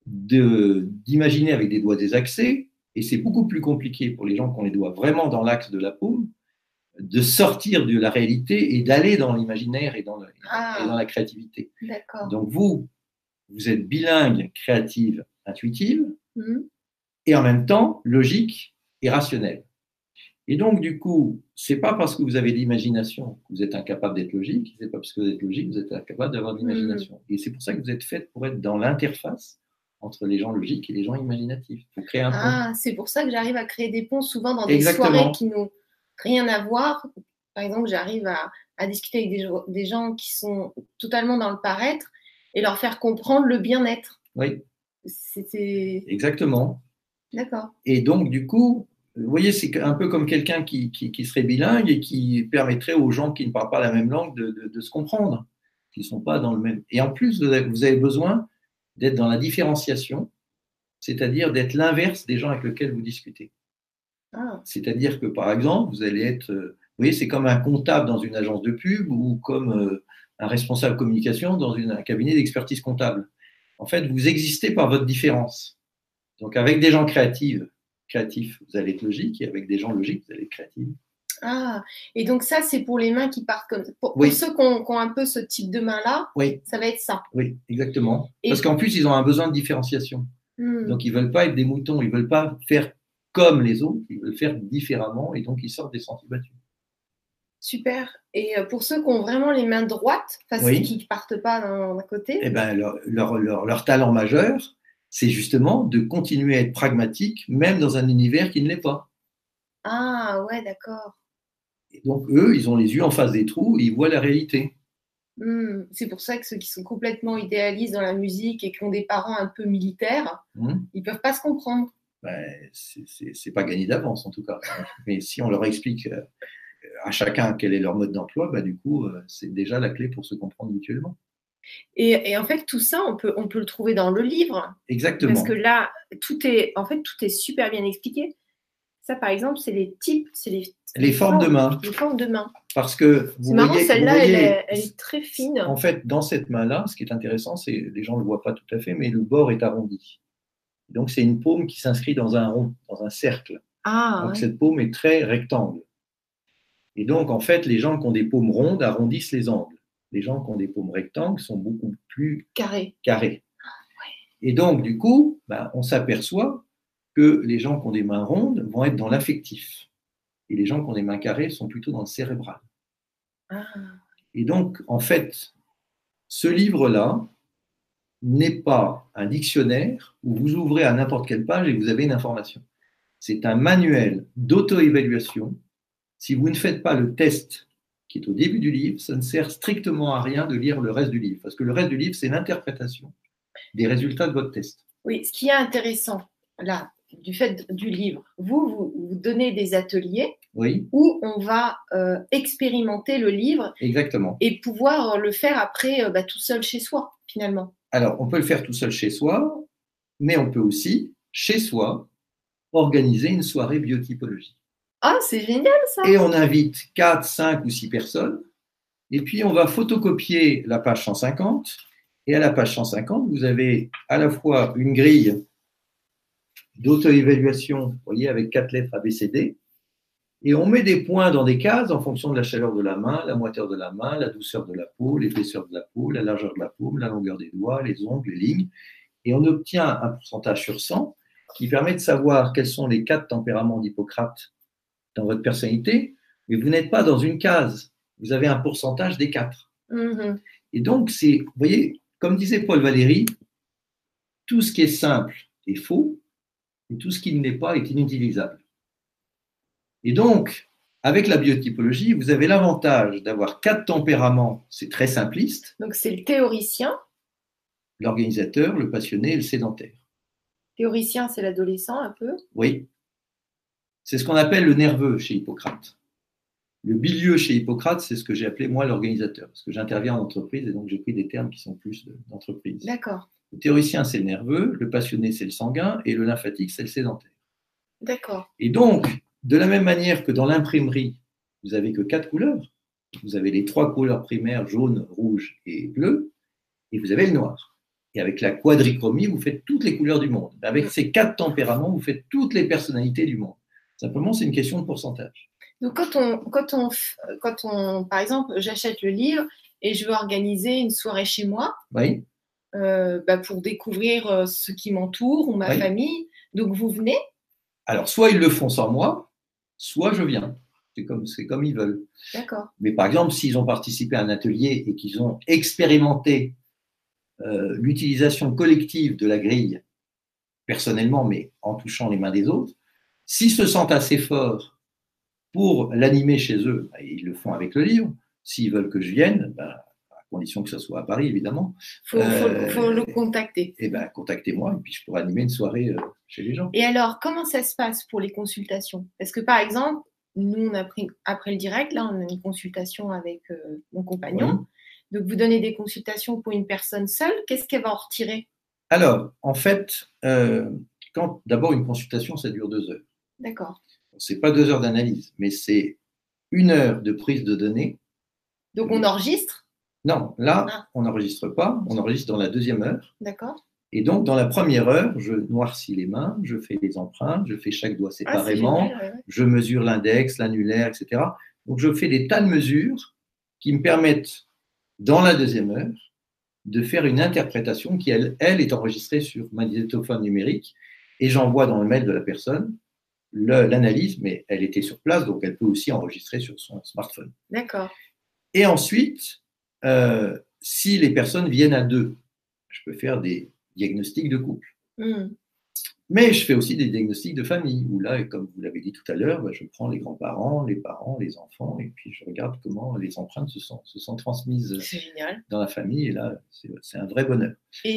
d'imaginer avec des doigts désaxés, et c'est beaucoup plus compliqué pour les gens qui ont les doigts vraiment dans l'axe de la paume, de sortir de la réalité et d'aller dans l'imaginaire et, dans ah. dans la créativité. Donc vous, vous êtes bilingue, créative, intuitive, mm. et en même temps logique et rationnelle. Et donc, du coup, c'est pas parce que vous avez l'imagination que vous êtes incapable d'être logique, c'est pas parce que vous êtes logique que vous êtes incapable d'avoir de l'imagination. Mm. Et c'est pour ça que vous êtes faite pour être dans l'interface entre les gens logiques et les gens imaginatifs. Pour créer un ah, c'est pour ça que j'arrive à créer des ponts souvent dans des soirées qui n'ont rien à voir. Par exemple, j'arrive à, discuter avec des, des, gens qui sont totalement dans le paraître et leur faire comprendre le bien-être. Oui. C'est exactement. D'accord. Et donc, du coup, vous voyez, c'est un peu comme quelqu'un qui, serait bilingue et qui permettrait aux gens qui ne parlent pas la même langue de, se comprendre, qui ne sont pas dans le même. Et en plus, vous avez, besoin d'être dans la différenciation, c'est-à-dire d'être l'inverse des gens avec lesquels vous discutez. Ah. C'est-à-dire que, par exemple, vous allez être. Vous voyez, c'est comme un comptable dans une agence de pub ou comme euh, un responsable communication dans un cabinet d'expertise comptable. En fait, vous existez par votre différence. Donc, avec des gens créatifs, créatif, vous allez être logique, et avec des gens logiques, vous allez être créatif. Ah, et donc ça, c'est pour les mains qui partent comme Pour, ceux qui ont, un peu ce type de main-là, oui. ça va être ça. Oui, exactement. Parce qu'en plus, ils ont un besoin de différenciation. Hmm. Donc, ils ne veulent pas être des moutons, ils ne veulent pas faire comme les autres, ils veulent faire différemment, et donc ils sortent des sentiers battus. Super. Et euh, pour ceux qui ont vraiment les mains droites, qui ne partent pas d'un côté eh ben, leur, leur, leur talent majeur, c'est justement de continuer à être pragmatique, même dans un univers qui ne l'est pas. Ah ouais, d'accord. Et donc eux, ils ont les yeux en face des trous, ils voient la réalité. Hmm, c'est pour ça que ceux qui sont complètement idéalistes dans la musique et qui ont des parents un peu militaires, ils hmm. ils peuvent pas se comprendre. Ben, c'est pas gagné d'avance en tout cas. Mais si on leur explique euh, à chacun quel est leur mode d'emploi, ben, du coup, euh, c'est déjà la clé pour se comprendre mutuellement. Et, en fait, tout ça, on peut, on peut le trouver dans le livre. Exactement. Parce que là, tout est, en fait, tout est super bien expliqué. Ça, par exemple, c'est les types, c'est les, les, formes, de main. Les formes de main. Parce que vous marrant, celle-là, elle, elle, est très fine. En fait, dans cette main-là, ce qui est intéressant, c'est les gens ne le voient pas tout à fait, mais le bord est arrondi. Donc, c'est une paume qui s'inscrit dans un rond, dans un cercle. Ah, donc, cette paume est très rectangle. Et donc, en fait, les gens qui ont des paumes rondes arrondissent les angles les gens qui ont des paumes rectangles sont beaucoup plus carrés. carrés. Et donc, du coup, ben, on s'aperçoit que les gens qui ont des mains rondes vont être dans l'affectif. Et les gens qui ont des mains carrées sont plutôt dans le cérébral. Ah. Et donc, en fait, ce livre-là n'est pas un dictionnaire où vous ouvrez à n'importe quelle page et vous avez une information. C'est un manuel d'auto-évaluation. Si vous ne faites pas le test qui est au début du livre, ça ne sert strictement à rien de lire le reste du livre, parce que le reste du livre, c'est l'interprétation des résultats de votre test. Oui, ce qui est intéressant, là, du fait du livre, vous, vous, donnez des ateliers oui. où on va euh, expérimenter le livre Exactement. et pouvoir le faire après euh, bah, tout seul chez soi, finalement. Alors, on peut le faire tout seul chez soi, mais on peut aussi, chez soi, organiser une soirée biotypologie. Ah, c'est génial ça. Et on invite 4, 5 ou 6 personnes, et puis on va photocopier la page 150, et à la page 150, vous avez à la fois une grille d'auto-évaluation, vous voyez, avec quatre lettres ABCD, et on met des points dans des cases en fonction de la chaleur de la main, la moiteur de la main, la douceur de la peau, l'épaisseur de la peau, la largeur de la paume, la longueur des doigts, les ongles, les lignes. Et on obtient un pourcentage sur 100 qui permet de savoir quels sont les quatre tempéraments d'Hippocrate dans votre personnalité, mais vous n'êtes pas dans une case, vous avez un pourcentage des quatre. Mm-hmm. Et donc, c'est, vous voyez, comme disait Paul Valéry, tout ce qui est simple est faux, et tout ce qui ne l'est pas est inutilisable. Et donc, avec la biotypologie, vous avez l'avantage d'avoir quatre tempéraments, c'est très simpliste. Donc c'est le théoricien, l'organisateur, le passionné et le sédentaire. Théoricien, c'est l'adolescent un peu Oui. C'est ce qu'on appelle le nerveux chez Hippocrate. Le bilieux chez Hippocrate, c'est ce que j'ai appelé moi l'organisateur, parce que j'interviens en entreprise et donc j'ai pris des termes qui sont plus d'entreprise. D'accord. Le théoricien, c'est le nerveux, le passionné, c'est le sanguin, et le lymphatique, c'est le sédentaire. D'accord. Et donc, de la même manière que dans l'imprimerie, vous n'avez que quatre couleurs, vous avez les trois couleurs primaires, jaune, rouge et bleu, et vous avez le noir. Et avec la quadrichromie, vous faites toutes les couleurs du monde. Avec ces quatre tempéraments, vous faites toutes les personnalités du monde. Simplement, c'est une question de pourcentage. Donc, quand on, quand on, quand on par exemple, j'achète le livre et je veux organiser une soirée chez moi, oui. Euh, bah, pour découvrir euh, ce qui m'entoure ou ma famille. Donc vous venez? Alors soit ils le font sans moi, soit je viens. C'est comme, c'est comme ils veulent. D'accord. Mais par exemple, s'ils ont participé à un atelier et qu'ils ont expérimenté euh, l'utilisation collective de la grille, personnellement, mais en touchant les mains des autres, s'ils se sentent assez forts pour l'animer chez eux, bah, ils le font avec le livre. S'ils veulent que je vienne, bah, condition que ce soit à Paris, évidemment. Il faut, le contacter. Eh bien, contactez-moi et puis je pourrai animer une soirée euh, chez les gens. Et alors, comment ça se passe pour les consultations? Parce que, par exemple, nous, on a pris, après le direct, là, on a une consultation avec euh, mon compagnon. Donc, vous donnez des consultations pour une personne seule. Qu'est-ce qu'elle va en retirer? Alors, en fait, euh, quand d'abord une consultation, ça dure deux heures. D'accord. C'est pas deux heures d'analyse, mais c'est une heure de prise de données. Donc, on enregistre? Non, là, ah. on n'enregistre pas, on enregistre dans la deuxième heure. D'accord. Et donc, dans la première heure, je noircis les mains, je fais les empreintes, je fais chaque doigt ah, séparément, je mesure l'index, l'annulaire, etc. Donc, je fais des tas de mesures qui me permettent, dans la deuxième heure, de faire une interprétation qui, elle, elle est enregistrée sur magnétophone numérique et j'envoie dans le mail de la personne l'analyse, mais elle était sur place, donc elle peut aussi enregistrer sur son smartphone. D'accord. Et ensuite, euh, si les personnes viennent à deux, je peux faire des diagnostics de couple. Hmm. Mais je fais aussi des diagnostics de famille, où là, comme vous l'avez dit tout à l'heure, bah, je prends les grands-parents, les parents, les enfants, et puis je regarde comment les empreintes se sont, se sont transmises dans la famille, et là, c'est un vrai bonheur.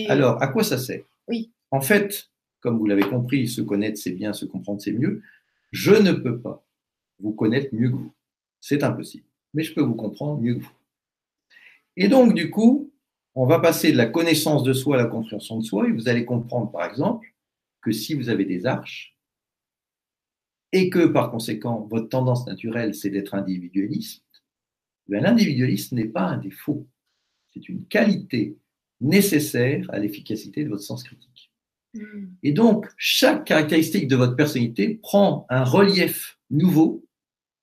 Alors, à quoi ça sert? Oui. En fait, comme vous l'avez compris, se connaître, c'est bien, se comprendre, c'est mieux. Je ne peux pas vous connaître mieux que vous. C'est impossible. Mais je peux vous comprendre mieux que vous. Et donc, du coup, on va passer de la connaissance de soi à la compréhension de soi, et vous allez comprendre, par exemple, que si vous avez des arches, et que par conséquent, votre tendance naturelle, c'est d'être individualiste, ben, l'individualisme n'est pas un défaut, c'est une qualité nécessaire à l'efficacité de votre sens critique. Hmm. Et donc, chaque caractéristique de votre personnalité prend un relief nouveau.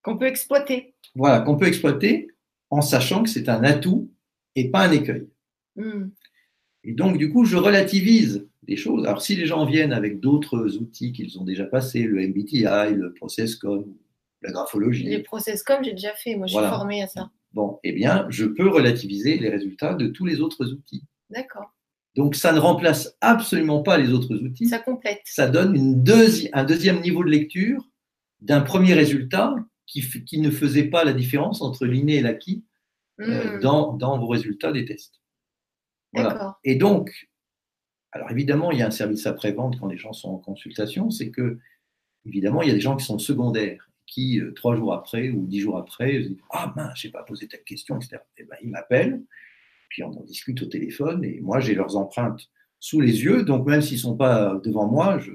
Qu'on peut exploiter. Voilà, qu'on peut exploiter en sachant que c'est un atout et pas un écueil. Hmm. Et donc, du coup, je relativise les choses. Alors, si les gens viennent avec d'autres outils qu'ils ont déjà passés, le MBTI, le ProcessCom, la graphologie. Les ProcessCom, j'ai déjà fait. Moi, je suis formée à ça. Bon, eh bien, je peux relativiser les résultats de tous les autres outils. D'accord. Donc, ça ne remplace absolument pas les autres outils. Ça complète. Ça donne une un deuxième niveau de lecture d'un premier résultat qui, qui, ne faisait pas la différence entre l'inné et l'acquis euh, hmm. dans, dans, vos résultats des tests. Voilà. Et donc, alors évidemment, il y a un service après-vente quand les gens sont en consultation, c'est que, évidemment, il y a des gens qui sont secondaires, qui, euh, trois jours après ou dix jours après, disent Ah mince, je n'ai pas posé telle question, etc. Et eh ben, ils m'appellent, puis on en discute au téléphone, et moi, j'ai leurs empreintes sous les yeux, donc même s'ils ne sont pas devant moi, je,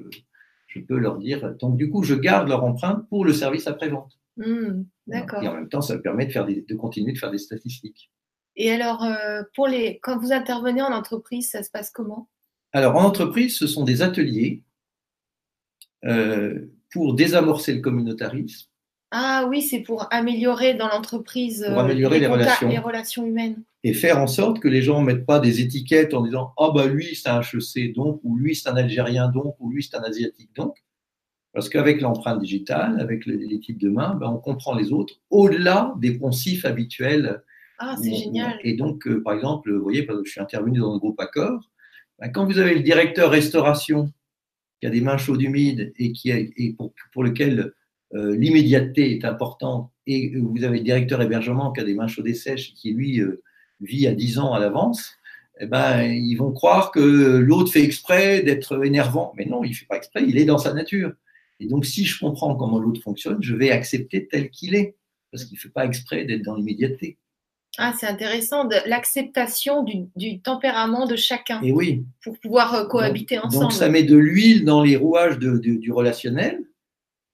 je, peux leur dire. Donc, du coup, je garde leur empreinte pour le service après-vente. Mmh, d'accord. Et en même temps, ça me permet de, faire de continuer de faire des statistiques. Et alors, euh, pour les, quand vous intervenez en entreprise, ça se passe comment? Alors, en entreprise, ce sont des ateliers euh, pour désamorcer le communautarisme. Ah oui, c'est pour améliorer dans l'entreprise pour améliorer les, relations. les relations humaines. Et faire en sorte que les gens ne mettent pas des étiquettes en disant Ah, oh, bah lui, c'est un HEC, donc, ou lui, c'est un Algérien, donc, ou lui, c'est un Asiatique, donc. Parce qu'avec l'empreinte digitale, avec les, types de mains, ben, on comprend les autres au-delà des poncifs habituels ah, c'est génial. Et donc, euh, par exemple, vous voyez, je suis intervenu dans le groupe Accord. Ben, quand vous avez le directeur restauration qui a des mains chaudes humides et, qui et pour, lequel euh, l'immédiateté est importante, et vous avez le directeur hébergement qui a des mains chaudes et sèches et qui, lui, euh, vit à 10 ans à l'avance, eh ben, ils vont croire que l'autre fait exprès d'être énervant. Mais non, il ne fait pas exprès, il est dans sa nature. Et donc, si je comprends comment l'autre fonctionne, je vais accepter tel qu'il est, parce qu'il ne fait pas exprès d'être dans l'immédiateté. Ah, c'est intéressant, l'acceptation du, tempérament de chacun. Et oui. Pour pouvoir euh, cohabiter ensemble. Donc, ça met de l'huile dans les rouages du relationnel.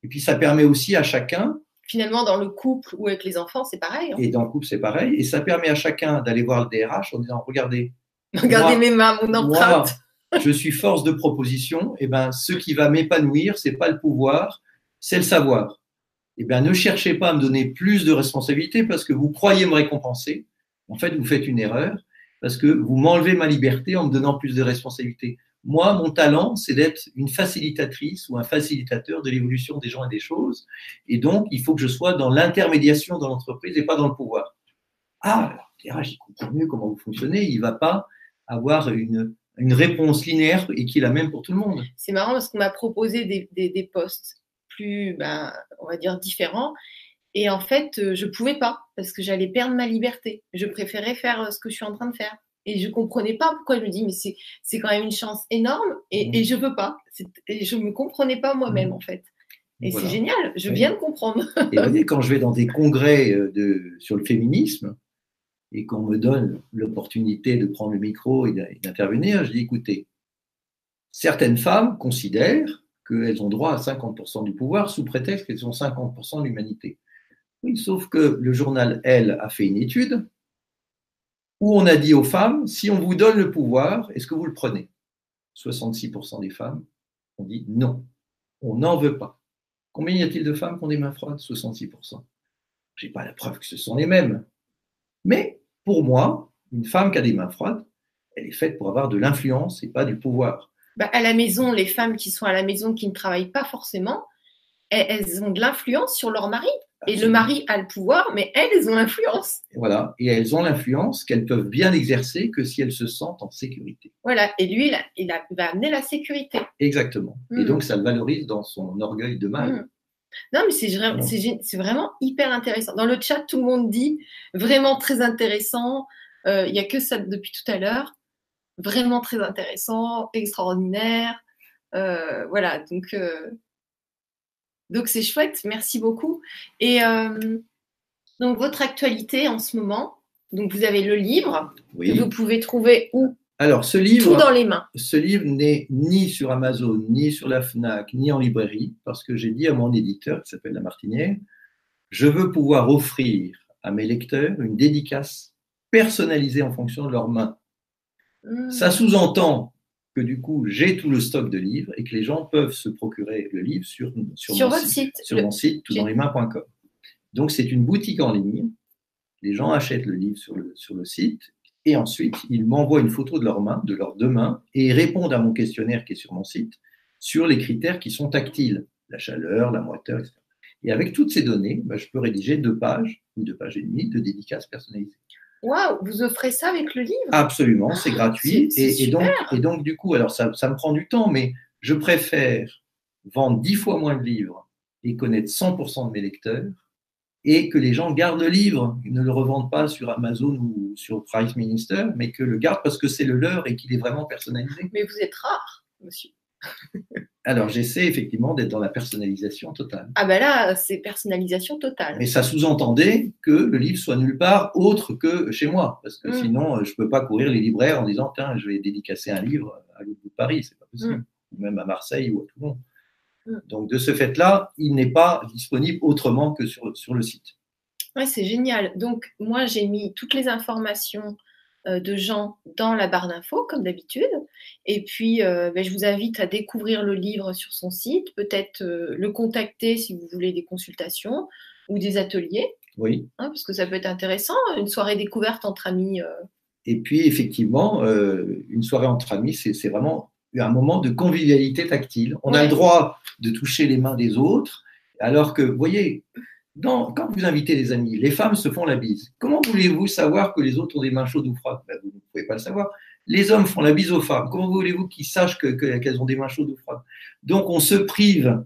Et puis, ça permet aussi à chacun. Finalement, dans le couple ou avec les enfants, c'est pareil. Hein. Et dans le couple, c'est pareil. Et ça permet à chacun d'aller voir le DRH en disant Regardez. Regardez mes mains, mon empreinte. je suis force de proposition. Et ben, ce qui va m'épanouir, c'est pas le pouvoir, c'est le savoir eh bien, ne cherchez pas à me donner plus de responsabilités parce que vous croyez me récompenser. En fait, vous faites une erreur parce que vous m'enlevez ma liberté en me donnant plus de responsabilités. Moi, mon talent, c'est d'être une facilitatrice ou un facilitateur de l'évolution des gens et des choses. Et donc, il faut que je sois dans l'intermédiation dans l'entreprise et pas dans le pouvoir. Ah, alors, j'y comprends mieux comment vous fonctionnez. Il ne va pas avoir une, réponse linéaire et qui est la même pour tout le monde. C'est marrant parce qu'on m'a proposé des, postes plus, ben, on va dire, différent. Et en fait, euh, je pouvais pas parce que j'allais perdre ma liberté. Je préférais faire euh, ce que je suis en train de faire. Et je comprenais pas pourquoi je me dis, mais c'est quand même une chance énorme et, mmh. et je veux pas. Et je me comprenais pas moi-même, mmh. en fait. Et c'est génial, je viens de comprendre. et vous voyez, quand je vais dans des congrès euh, de, sur le féminisme et qu'on me donne l'opportunité de prendre le micro et d'intervenir, je dis écoutez, certaines femmes considèrent qu'elles ont droit à 50% du pouvoir sous prétexte qu'elles ont 50% de l'humanité. Oui, sauf que le journal Elle a fait une étude où on a dit aux femmes, si on vous donne le pouvoir, est-ce que vous le prenez? 66% des femmes ont dit non, on n'en veut pas. Combien y a-t-il de femmes qui ont des mains froides? 66%. Je n'ai pas la preuve que ce sont les mêmes. Mais pour moi, une femme qui a des mains froides, elle est faite pour avoir de l'influence et pas du pouvoir. Bah, à la maison, les femmes qui sont à la maison, qui ne travaillent pas forcément, elles, ont de l'influence sur leur mari. Et le mari a le pouvoir, mais elles, elles ont l'influence. Voilà, et elles ont l'influence qu'elles peuvent bien exercer que si elles se sentent en sécurité. Voilà, et lui, il, va amener la sécurité. Exactement. Et hmm. donc, ça le valorise dans son orgueil de mâle. Hmm. Non, mais c'est vraiment hyper intéressant. Dans le chat, tout le monde dit vraiment très intéressant. Euh, il n'y a que ça depuis tout à l'heure vraiment très intéressant, extraordinaire. Euh, voilà, donc euh, donc c'est chouette, merci beaucoup. Et euh, donc votre actualité en ce moment, donc vous avez le livre que vous pouvez trouver où? Alors ce livre, tout dans les mains. Ce livre n'est ni sur Amazon, ni sur la Fnac, ni en librairie, parce que j'ai dit à mon éditeur qui s'appelle La Martinière, je veux pouvoir offrir à mes lecteurs une dédicace personnalisée en fonction de leurs mains. Ça sous-entend que du coup, j'ai tout le stock de livres et que les gens peuvent se procurer le livre sur, sur, mon, site, sur mon site, toutdanslesmains.com. Donc, c'est une boutique en ligne. Les gens achètent le livre sur le, sur le site et ensuite, ils m'envoient une photo de leurs mains, de leurs deux mains, et répondent à mon questionnaire qui est sur mon site sur les critères qui sont tactiles, la chaleur, la moiteur, etc. Et avec toutes ces données, bah, je peux rédiger deux pages ou deux pages et demie de dédicaces personnalisées. Waouh, vous offrez ça avec le livre? Absolument, c'est ah, gratuit. Et, donc, et donc, du coup, alors ça, ça me prend du temps, mais je préfère vendre dix fois moins de livres et connaître 100% de mes lecteurs et que les gens gardent le livre, ils ne le revendent pas sur Amazon ou sur Price Minister, mais que le gardent parce que c'est le leur et qu'il est vraiment personnalisé. Mais vous êtes rare, monsieur. Alors j'essaie effectivement d'être dans la personnalisation totale. Ah ben là, c'est personnalisation totale. Mais ça sous-entendait que le livre soit nulle part autre que chez moi, parce que mm. sinon je ne peux pas courir les libraires en disant tiens, je vais dédicacer un livre à l'autre bout de Paris, c'est pas possible, mm. même à Marseille ou à Toulon. Mm. Donc de ce fait-là, il n'est pas disponible autrement que sur, sur le site. Oui, c'est génial. Donc moi, j'ai mis toutes les informations euh, de gens dans la barre d'infos, comme d'habitude. Et puis, euh, ben, je vous invite à découvrir le livre sur son site, peut-être euh, le contacter si vous voulez des consultations ou des ateliers. Oui. Hein, parce que ça peut être intéressant, une soirée découverte entre amis. Et puis, effectivement, une soirée entre amis, c'est vraiment un moment de convivialité tactile. On a le droit de toucher les mains des autres, alors que, vous voyez, quand vous invitez des amis, les femmes se font la bise. Comment voulez-vous savoir que les autres ont des mains chaudes ou froides? Ben, Vous ne pouvez pas le savoir. Les hommes font la bise aux femmes. Comment voulez-vous qu'ils sachent qu'elles ont des mains chaudes ou froides? Donc, on se prive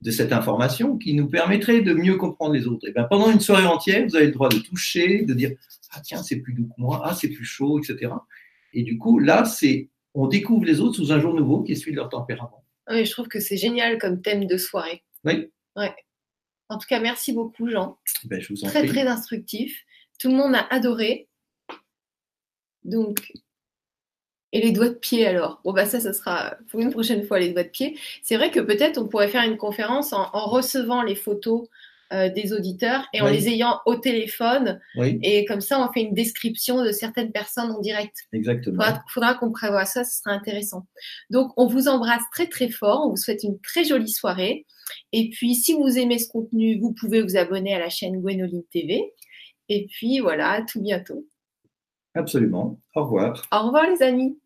de cette information qui nous permettrait de mieux comprendre les autres. Et bien, pendant une soirée entière, vous avez le droit de toucher, de dire Ah, tiens, c'est plus doux que moi, ah, c'est plus chaud, etc. Et du coup, là, c'est on découvre les autres sous un jour nouveau qui est celui de leur tempérament. Oui, je trouve que c'est génial comme thème de soirée. Oui. Ouais. En tout cas, merci beaucoup, Jean. Ben, je vous en très, très instructif. Tout le monde a adoré. Donc, et les doigts de pied alors Bon, bah ça, ça sera pour une prochaine fois, les doigts de pied. C'est vrai que peut-être on pourrait faire une conférence en, recevant les photos euh, des auditeurs et en les ayant au téléphone. Et comme ça, on fait une description de certaines personnes en direct. Exactement. Il faudra, qu'on prévoie ça, ce sera intéressant. Donc, on vous embrasse très très fort. On vous souhaite une très jolie soirée. Et puis, si vous aimez ce contenu, vous pouvez vous abonner à la chaîne Gwenoline TV. Et puis voilà, à tout bientôt. Absolument. Au revoir. Au revoir les amis.